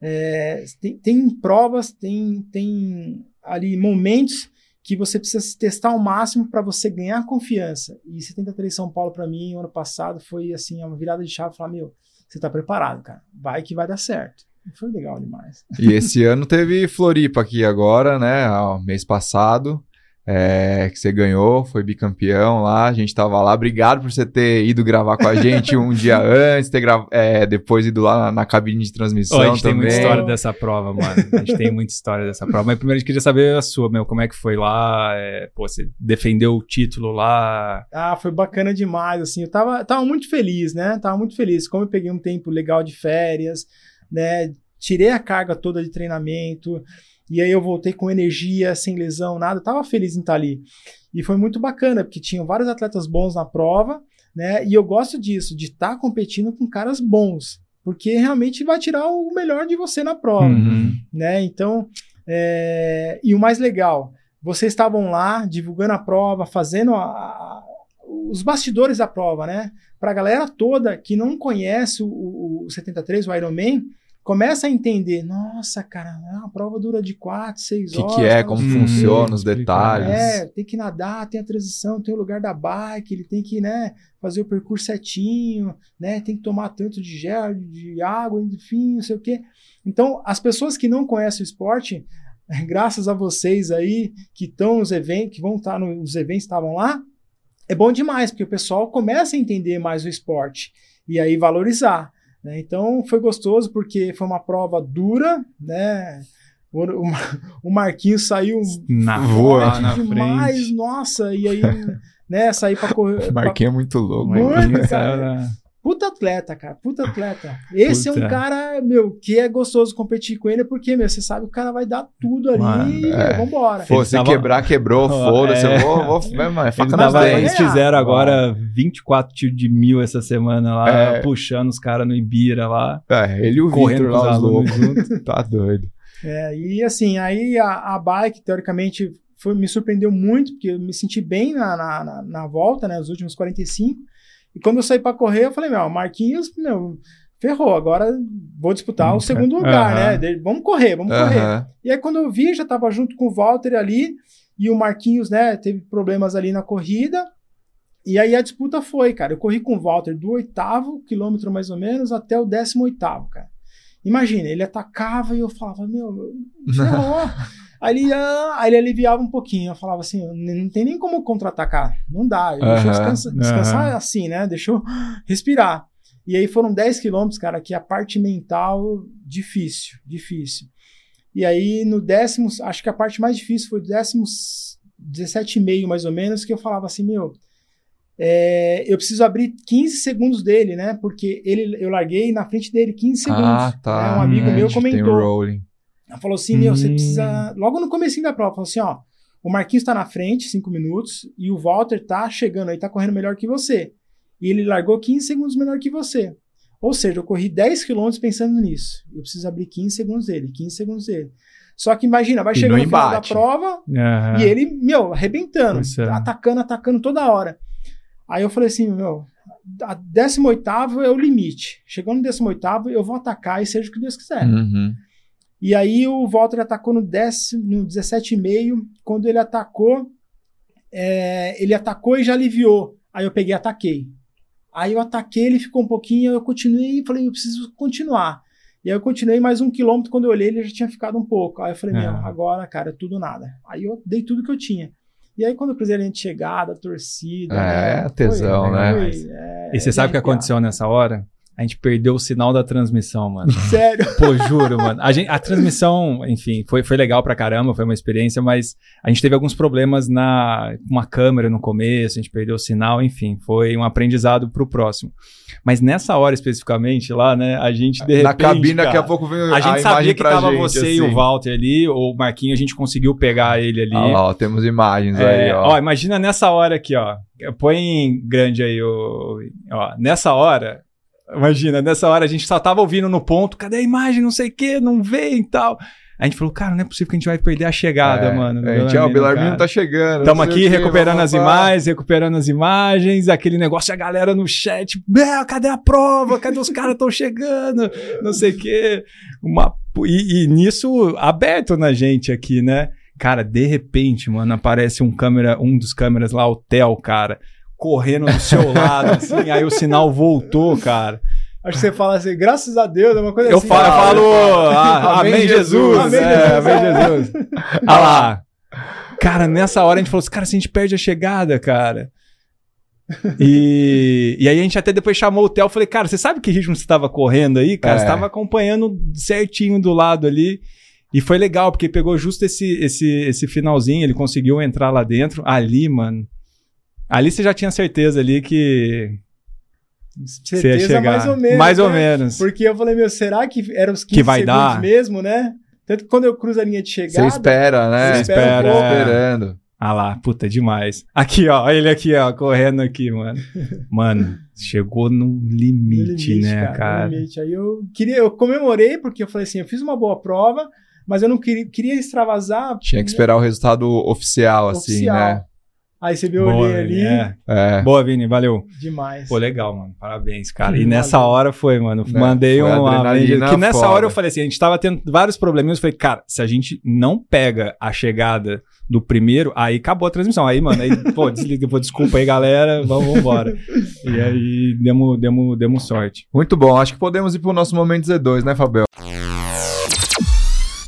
é, tem, tem provas, tem, tem ali momentos que você precisa se testar ao máximo para você ganhar confiança. E 73 São Paulo, para mim, ano passado, foi assim, uma virada de chave. Falar, meu, você tá preparado, cara. Vai que vai dar certo. E foi legal demais. E esse ano teve Floripa aqui agora, né? Mês passado. É, que você ganhou, foi bicampeão lá, a gente tava lá. Obrigado por você ter ido gravar com a gente um dia antes, ter gra... é, depois ido lá na, na cabine de transmissão Ó, a gente tem também. muita história dessa prova, mano. A gente tem muita história dessa prova. Mas primeiro a gente queria saber a sua, meu. Como é que foi lá? É, pô, você defendeu o título lá. Ah, foi bacana demais, assim, eu tava, tava muito feliz, né, tava muito feliz, como eu peguei um tempo legal de férias, né, tirei a carga toda de treinamento, e aí eu voltei com energia, sem lesão, nada, tava feliz em estar ali, e foi muito bacana, porque tinham vários atletas bons na prova, né, e eu gosto disso, de estar competindo com caras bons, porque realmente vai tirar o melhor de você na prova, Uhum. né? Então, é, e o mais legal, vocês estavam lá divulgando a prova, fazendo a- os bastidores da prova, né? Para a galera toda que não conhece o, o, o 73, o Ironman, começa a entender, nossa, cara, a prova dura de 4, 6 O que, horas. que é, tal, como quê. funciona, os explicar. detalhes. É, tem que nadar, tem a transição, tem o lugar da bike, ele tem que, né, fazer o percurso certinho, né, tem que tomar tanto de gel, de água, enfim, não sei o quê. Então, as pessoas que não conhecem o esporte, graças a vocês aí que estão nos eventos, que vão estar nos eventos, estavam lá, é bom demais, porque o pessoal começa a entender mais o esporte e aí valorizar. Né? Então, foi gostoso porque foi uma prova dura, né? O, o, o Marquinhos saiu Na, Voa lá na demais, frente. nossa, e aí, né, sair pra correr. pra- Marquinhos é muito louco. Muito, cara. Puta atleta, cara, puta atleta. Esse é Puta. um cara, meu, que é gostoso competir com ele, porque, meu, você sabe que o cara vai dar tudo ali Mano, e é. meu, vambora. Pô, se tava- quebrar, quebrou, foda-se. É. Eu vou, vou, vai, mano, é faca Eles, nas tava- eles fizeram agora 24 tiros de mil essa semana lá, É. puxando os caras no Ibira lá, É, ele e o correndo Vitor lá, os alunos loucos. junto. Tá doido. É, e assim, aí a, a bike, teoricamente, foi, me surpreendeu muito, porque eu me senti bem na, na, na, na volta, né, os últimos 45. E quando eu saí pra correr, eu falei, meu, Marquinhos, meu, ferrou, agora vou disputar o Hum, segundo lugar, Aham. né? de- Vamos correr, vamos correr. Aham. E aí, quando eu vi, já tava junto com o Walter ali, e o Marquinhos, né, teve problemas ali na corrida. E aí a disputa foi, cara. Eu corri com o Walter do oitavo quilômetro, mais ou menos, até o décimo oitavo, cara. Imagina, ele atacava e eu falava, meu, ferrou. Aí, ele, ah, aí ele aliviava um pouquinho. Eu falava assim, não tem nem como contra-atacar. Não dá. Deixa eu descansa- descansar aham. assim, né? Deixa eu respirar. E aí foram 10 quilômetros, cara, que a parte mental, difícil, difícil. E aí no décimo, acho que a parte mais difícil foi o décimo 17,5 mais ou menos, que eu falava assim, meu, é, eu preciso abrir 15 segundos dele, né? Porque ele, eu larguei na frente dele 15 segundos. Ah, tá. né, Um amigo Hum, meu Tem o comentou. Rolling. Falou assim, meu, você Hum. precisa. Logo no comecinho da prova, falou assim, ó. o Marquinhos tá na frente, 5 minutos, e o Walter tá chegando aí, tá correndo melhor que você. E ele largou 15 segundos melhor que você. Ou seja, eu corri 10 quilômetros pensando nisso. Eu preciso abrir 15 segundos dele, 15 segundos dele. Só que imagina, vai chegar no final da prova Aham. e ele, meu, arrebentando, é. atacando, atacando toda hora. Aí eu falei assim, meu, a 18 é o limite. Chegou no 18 eu vou atacar e seja o que Deus quiser. Uhum. E aí o Walter atacou no, décimo, no 17,5. Quando ele atacou, é, ele atacou e já aliviou. Aí eu peguei e ataquei. Aí eu ataquei, ele ficou um pouquinho, eu continuei e falei, eu preciso continuar. E aí eu continuei mais um quilômetro, quando eu olhei ele já tinha ficado um pouco. Aí eu falei, É. meu, agora, cara, é tudo nada. Aí eu dei tudo que eu tinha. E aí quando eu cruzei a linha de chegada, a torcida... É, né, tesão, foi- né? foi, é, E você sabe o que aconteceu nessa hora? A gente perdeu o sinal da transmissão, mano. Sério. Pô, juro, mano. A, gente- a transmissão, enfim, foi, foi legal pra caramba, foi uma experiência, mas a gente teve alguns problemas na com uma câmera no começo, a gente perdeu o sinal, enfim, foi um aprendizado pro próximo. Mas nessa hora especificamente lá, né, a gente de repente, Na cabine, daqui a cara, pouco vem a gente sabia que tava gente, você e o assim. Walter ali, ou o Marquinho, a gente conseguiu pegar ele ali. Ah ó, temos imagens É, aí, ó. ó. imagina nessa hora aqui, ó. Põe em grande aí, o, ó. Nessa hora, imagina, nessa hora a gente só tava ouvindo no ponto, cadê a imagem, não sei o que, não vem e tal. A gente falou, cara, não é possível que a gente vai perder a chegada, É, mano. A gente, ó, o Belarmino, tá chegando. Estamos aqui recuperando as imagens, recuperando as imagens, aquele negócio, a galera no chat, "Bel, cadê a prova? Cadê os caras estão chegando? Não sei o quê. Uma, e, e nisso, aberto na gente aqui, né? Cara, de repente, mano, aparece um câmera, um dos câmeras lá, o Theo, cara, correndo do seu lado, assim, aí o sinal voltou, cara. Acho que você fala assim, graças a Deus, é uma coisa Eu assim. falo, eu ah, falo ah, Amém, amém, Jesus, Jesus. Amém, é, Jesus. amém, Jesus. Olha lá. Cara, nessa hora a gente falou assim, cara, se a gente perde a chegada, cara. E, e aí a gente até depois chamou o Theo e falei, cara, você sabe que ritmo você estava correndo aí, cara? É. Você estava acompanhando certinho do lado ali. E foi legal, porque pegou justo esse, esse, esse finalzinho, ele conseguiu entrar lá dentro. Ali, mano. Ali você já tinha certeza ali que você ia Certeza chegar. mais ou menos. Mais ou né? menos. Porque eu falei, meu, será que eram os 15 Que vai segundos dar? mesmo, né? Tanto que quando eu cruzo a linha de Você chegada. espera, né? Você espera um Tô pouco. esperando. Ah lá, puta, demais. Aqui, ó, ele aqui, ó, correndo aqui, mano. Mano, chegou no no limite, né, no cara? limite. Aí eu queria, eu comemorei, porque eu falei assim, eu fiz uma boa prova, mas eu não queria, queria extravasar. Tinha que esperar o resultado oficial, assim, Oficial. né? Aí você viu, Boa, olhei ali, é. É. Boa, Vini, valeu. demais. Pô, legal, mano. Parabéns, cara. E nessa valeu. hora foi, mano. Né, Mandei foi um. adrenalina Que nessa foda. hora eu falei assim: a gente tava tendo vários probleminhas. Eu falei, cara, se a gente não pega a chegada do primeiro, aí acabou a transmissão. Aí, mano, aí, pô, desliga, pô, desculpa aí, galera. Vamos, vamos embora. E aí demos, demos, demos sorte. Muito bom. Acho que podemos ir pro nosso momento Z2, né, Fabel?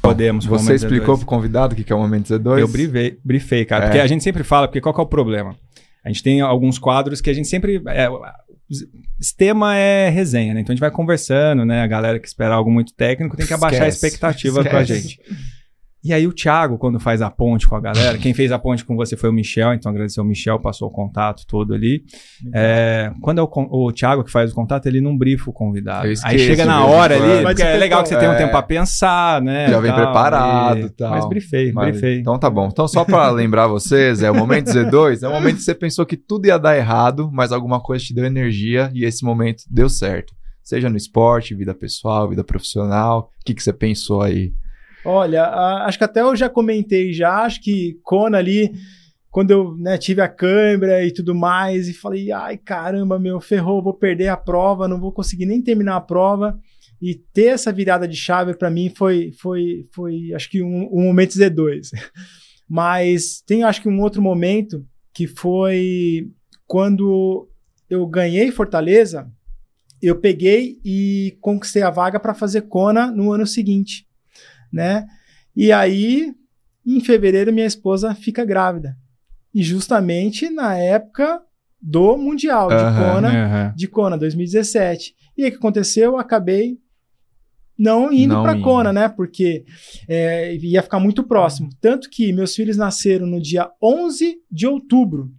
Podemos. Você explicou Z2. pro convistado o que é o momento Z2? Eu brifei, brifei cara. É. Porque a gente sempre fala, porque qual que é o problema? A gente tem alguns quadros que a gente sempre. É, o tema é resenha, né? Então a gente vai conversando, né? A galera que espera algo muito técnico tem que abaixar Esquece. a expectativa com a Esquece. gente. E aí o Thiago, quando faz a ponte com a galera, quem fez a ponte com você foi o Michel, então agradecer o Michel, passou o contato todo ali. É, quando é o, o Thiago que faz o contato, ele não brifa o convidado. Aí chega na hora ali, porque é legal que você tem um É. tempo pra pensar, né? Já vem tal, preparado e- e tal. Mas brifei, Mas- brifei. Então tá bom. Então só pra lembrar vocês, é o momento Z2, é o momento que você pensou que tudo ia dar errado, mas alguma coisa te deu energia e esse momento deu certo. Seja no esporte, vida pessoal, vida profissional, o que, que você pensou aí? Olha, a- acho que até eu já comentei já, acho que Kona ali, quando eu né, tive a câmera e tudo mais, e falei, ai caramba, meu, ferrou, vou perder a prova, não vou conseguir nem terminar a prova. E ter essa virada de chave para mim foi, foi, foi, acho que um, um momento Z2. Mas tem, acho que um outro momento que foi quando eu ganhei Fortaleza, eu peguei e conquistei a vaga para fazer Kona no ano seguinte né? E aí, em fevereiro, minha esposa fica grávida. E justamente na época do Mundial de Aham, Kona, Aham. de Kona 2017. E aí o que aconteceu? Eu acabei não indo Não para. Kona, né? Porque é, ia ficar muito próximo. Tanto que meus filhos nasceram no dia 11 de outubro.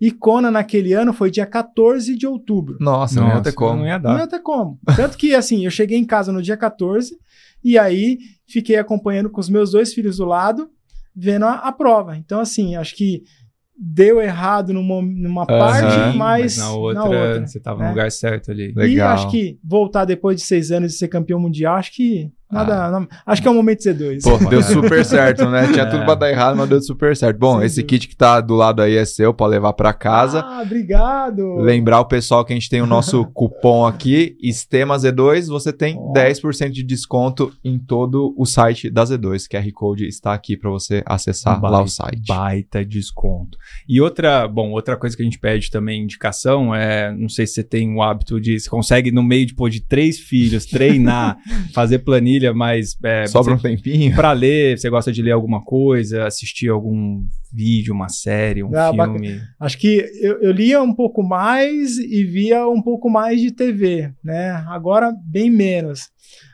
E Kona naquele ano foi dia 14 de outubro. Nossa, não ia ter como. Não ia Não dar. ia ter como. Tanto que, assim, eu cheguei em casa no dia 14 e aí fiquei acompanhando com os meus dois filhos do lado, vendo a, a prova. Então, assim, acho que deu errado numa, numa parte, Aham. mas, na outra, na outra, você tava né? no lugar certo ali. E Legal. acho que voltar depois de seis anos e ser campeão mundial, acho que nada. não- acho que é o momento de Z2. Pô, deu super certo, né? Tinha tudo pra dar errado, mas deu super certo. Bom, Sem esse dúvida. kit que tá do lado aí é seu pra levar pra casa. Ah, obrigado. Lembrar o pessoal que a gente tem o nosso cupom aqui, Estema Z2, você tem Ó. 10% de desconto em todo o site da Z2. QR Code está aqui para você acessar lá o site. Baita desconto. E outra, bom, outra coisa que a gente pede também, indicação, é, não sei se você tem o hábito de, você consegue no meio de, pô, de três filhos, treinar, fazer planilha, mas é, Sobra um tempinho? pra ler, você gosta de ler alguma coisa, assistir algum vídeo, uma série, um Ah, filme. Acho que eu, eu lia um pouco mais e via um pouco mais de TV, né? Agora bem menos.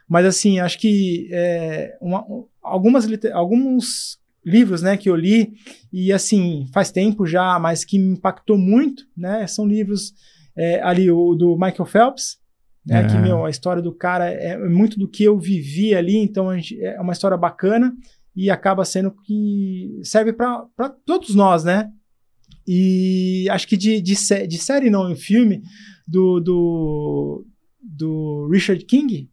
Mas assim, acho que é, uma- um- algumas, alguns livros, né, que eu li e assim faz tempo já, mas que me impactou muito, né? São livros é, ali o do Michael Phelps, né? É. Que meu, a história do cara é muito do que eu vivi ali, então gente- é uma história bacana e acaba sendo que serve para todos nós, né? E acho que de, de, sé- de série não, em filme, do, do, do Richard King.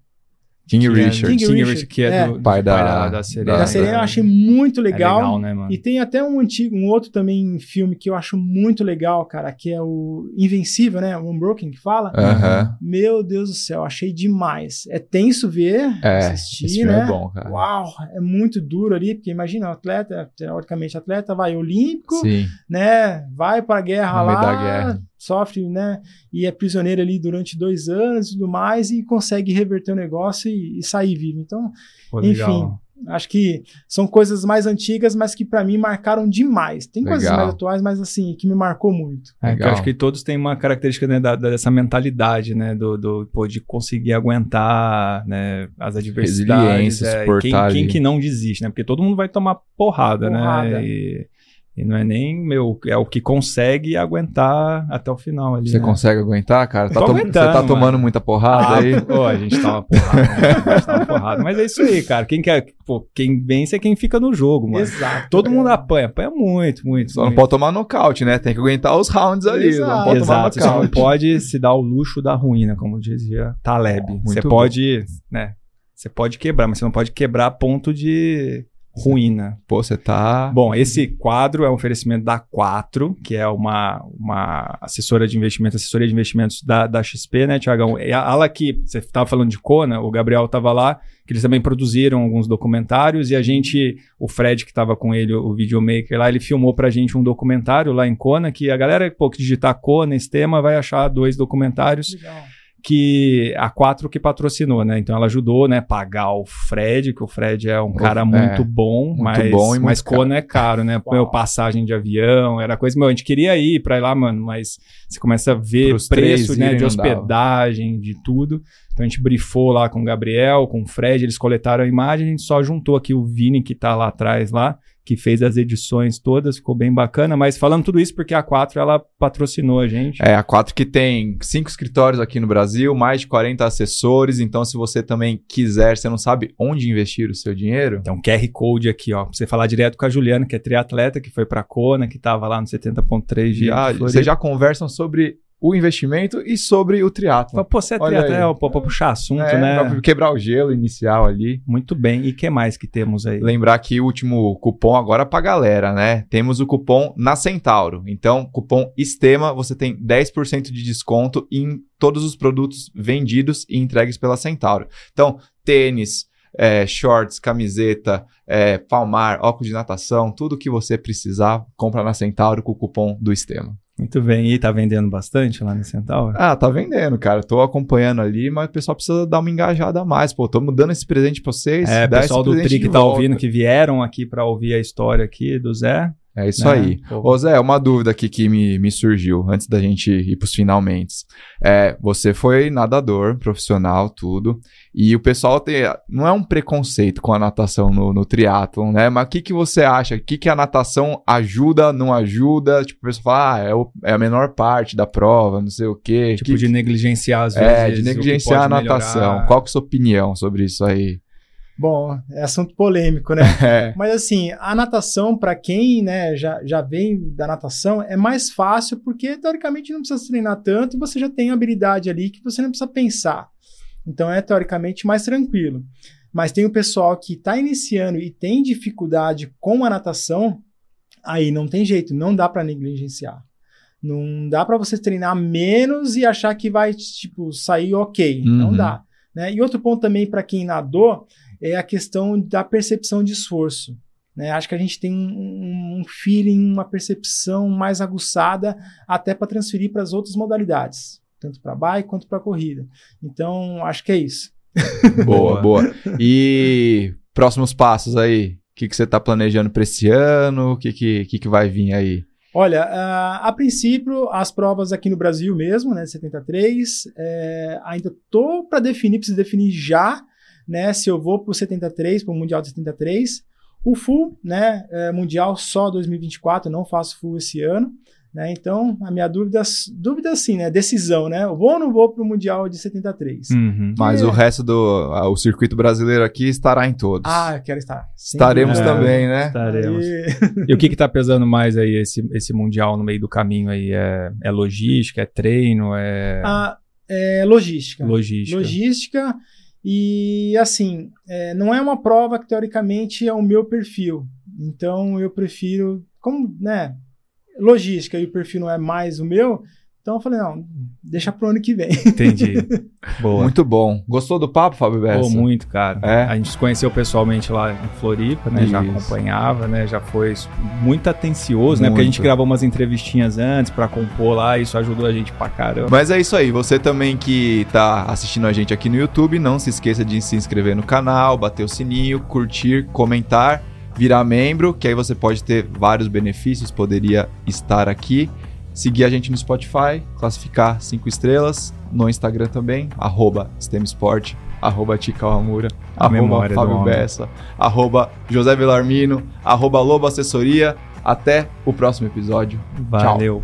King é- Richard. King King Richard, Richard, que é, é. do, Pai da- da da- Serena. da Serena eu achei muito É legal. legal, né, mano? E tem até um antigo, um outro também filme que eu acho muito legal, cara, que é o Invencível, né? O Unbroken que fala. Aham. Meu Deus do céu, achei demais. É tenso ver, É, assistir, esse filme né? é bom, cara. Uau, é muito duro ali, porque imagina, o atleta, teoricamente atleta, vai olímpico, Sim. né? Vai pra guerra No meio lá, da guerra. Sofre, né? E é prisioneiro ali durante dois anos e tudo mais, e consegue reverter o negócio e, e sair vivo. Então, Pô, enfim, acho que são coisas mais antigas, mas que pra mim marcaram demais. Tem coisas Legal. mais atuais, mas assim, que me marcou muito. É, que eu Legal. acho que todos têm uma característica né, da- dessa mentalidade, né? Do, do pô, de conseguir aguentar né, as adversidades. Resiliência, é, quem, quem que não desiste, né? Porque todo mundo vai tomar porrada, Porrada. né? E, e não é nem, meu, é o que consegue aguentar até o final ali. Você né? consegue aguentar, cara? Tá aguentando, Você tá tomando mano. muita porrada Ah, aí? pô, a gente tava porrada, né? a gente tava porrada. Mas é isso aí, cara. Quem quer, pô, quem vence é quem fica no jogo, mano. Exato. Todo mundo é. apanha, apanha muito, muito. Só não muito. pode tomar nocaute, né? Tem que aguentar os rounds ali. Exato. Não pode tomar Exato, você não pode se dar o luxo da ruína, como dizia Taleb. Muito Você bom. pode, né? Você pode quebrar, mas você não pode quebrar a ponto de ruína. Pô, você tá. Bom, esse quadro é um oferecimento da Quatro, que é uma, uma assessora de investimentos, assessoria de investimentos da, da XP, né, Tiagão? Ela que, você estava falando de Kona, o Gabriel estava lá, que eles também produziram alguns documentários e a gente, o Fred que estava com ele, o videomaker lá, ele filmou pra gente um documentário lá em Kona, que a galera, pô, que digitar Kona, esse tema, vai achar dois documentários Legal. Que a Quatro que patrocinou, né? Então ela ajudou, né, pagar o Fred, que o Fred é um cara é, muito bom, muito mas bom muito mas caro. É caro, né? Uau. Meu passagem de avião, era coisa, meu, a gente queria ir pra ir lá, mano, mas você começa a ver Pros preço, né, de hospedagem, de tudo. Então a gente brifou lá com o Gabriel, com o Fred, eles coletaram a imagem, a gente só juntou aqui o Vini que tá lá atrás lá, que fez as edições todas, ficou bem bacana, mas falando tudo isso porque a Quatro ela patrocinou a gente. É, a 4 que tem cinco escritórios aqui no Brasil, mais de 40 assessores. Então, se você também quiser, você não sabe onde investir o seu dinheiro, Então, QR Code aqui, ó, pra você falar direto com a Juliana, que é triatleta, que foi pra Kona, que tava lá no 70.3 de já, vocês já conversam sobre o investimento e sobre o triatlo. Pô, você é aí. é, pô, pra puxar assunto, É, né? pra quebrar o gelo inicial ali. Muito bem. E o que mais que temos aí? Lembrar que o último cupom agora pra galera, né? Temos o cupom na Centauro. Então, cupom ESTEMA, você tem 10% de desconto em todos os produtos vendidos e entregues pela Centauro. Então, tênis, é, shorts, camiseta, é, palmar, óculos de natação, tudo que você precisar, compra na Centauro com o cupom do ESTEMA. Muito bem. E tá vendendo bastante lá no Centauro? Ah, tá vendendo, cara. Tô acompanhando ali, mas o pessoal precisa dar uma engajada a mais. Pô, tô dando esse presente pra vocês. É, pessoal do Tri que tá ouvindo, que vieram aqui pra ouvir a história aqui do Zé. É isso né? aí. Pô, Ô Zé, uma dúvida aqui que me, me surgiu antes da gente ir pros finalmente. É, você foi nadador, profissional, tudo, e o pessoal tem, não é um preconceito com a natação no, no triatlon, né? Mas o que, que você acha? O que, que a natação ajuda, não ajuda? Tipo, o pessoal fala, ah, é, o- é a menor parte da prova, não sei o quê. tipo, Que- de negligenciar às vezes. é, de negligenciar a natação. melhorar. Qual que é a sua opinião sobre isso aí? Bom, é assunto polêmico, né? É. Mas assim, a natação, para quem né, já, já vem da natação, é mais fácil porque, teoricamente, não precisa treinar tanto e você já tem habilidade ali que você não precisa pensar. Então, é teoricamente mais tranquilo. Mas tem o pessoal que está iniciando e tem dificuldade com a natação, aí não tem jeito, não dá para negligenciar. Não dá para você treinar menos e achar que vai tipo sair ok. Não Uhum. dá. Né? E outro ponto também para quem nadou é a questão da percepção de esforço. Né? Acho que a gente tem um, um feeling, uma percepção mais aguçada até para transferir para as outras modalidades, tanto para bike quanto para corrida. Então, acho que é isso. Boa, boa. E próximos passos aí? O que, que você tá planejando para esse ano? O que, que, que, que vai vir aí? Olha, ah, a princípio, as provas aqui no Brasil mesmo, né, 73, é, ainda tô para definir, preciso definir já, né, se eu vou para o 73, para o Mundial de 73. O full, né, é, Mundial só 2024, não faço full esse ano, né, então a minha dúvida, dúvida sim, né, decisão, né, eu vou ou não vou para o Mundial de 73? Uhum. Mas É. o resto do o circuito brasileiro aqui estará em todos. Ah, eu quero estar. Estaremos dúvida. também, né? Estaremos. Aí- E o que que tá pesando mais aí, esse, esse Mundial no meio do caminho aí? É, é logística, é treino, é Ah, é, logística. logística? logística e assim é, não é uma prova que teoricamente é o meu perfil. Então eu prefiro como né logística e o perfil não é mais o meu então eu falei não deixa pro ano que vem Entendi. Boa. Muito bom. Gostou do papo, Fábio Bessa? Pô, muito, cara. É? A gente se conheceu pessoalmente lá em Floripa, né? Já Isso. acompanhava, né? Já foi muito atencioso, né? Porque a gente Muito. gravou umas entrevistinhas antes pra compor lá, isso ajudou a gente pra caramba. Mas é isso aí. Você também que tá assistindo a gente aqui no YouTube, não se esqueça de se inscrever no canal, bater o sininho, curtir, comentar, virar membro, que aí você pode ter vários benefícios, poderia estar aqui. Seguir a gente no Spotify, classificar cinco estrelas, no Instagram também, arroba STEMsport, arroba Tica Amura, A arroba Fábio. Bessa, arroba José Velarmino, arroba Lobo Assessoria. Até o próximo episódio. Valeu.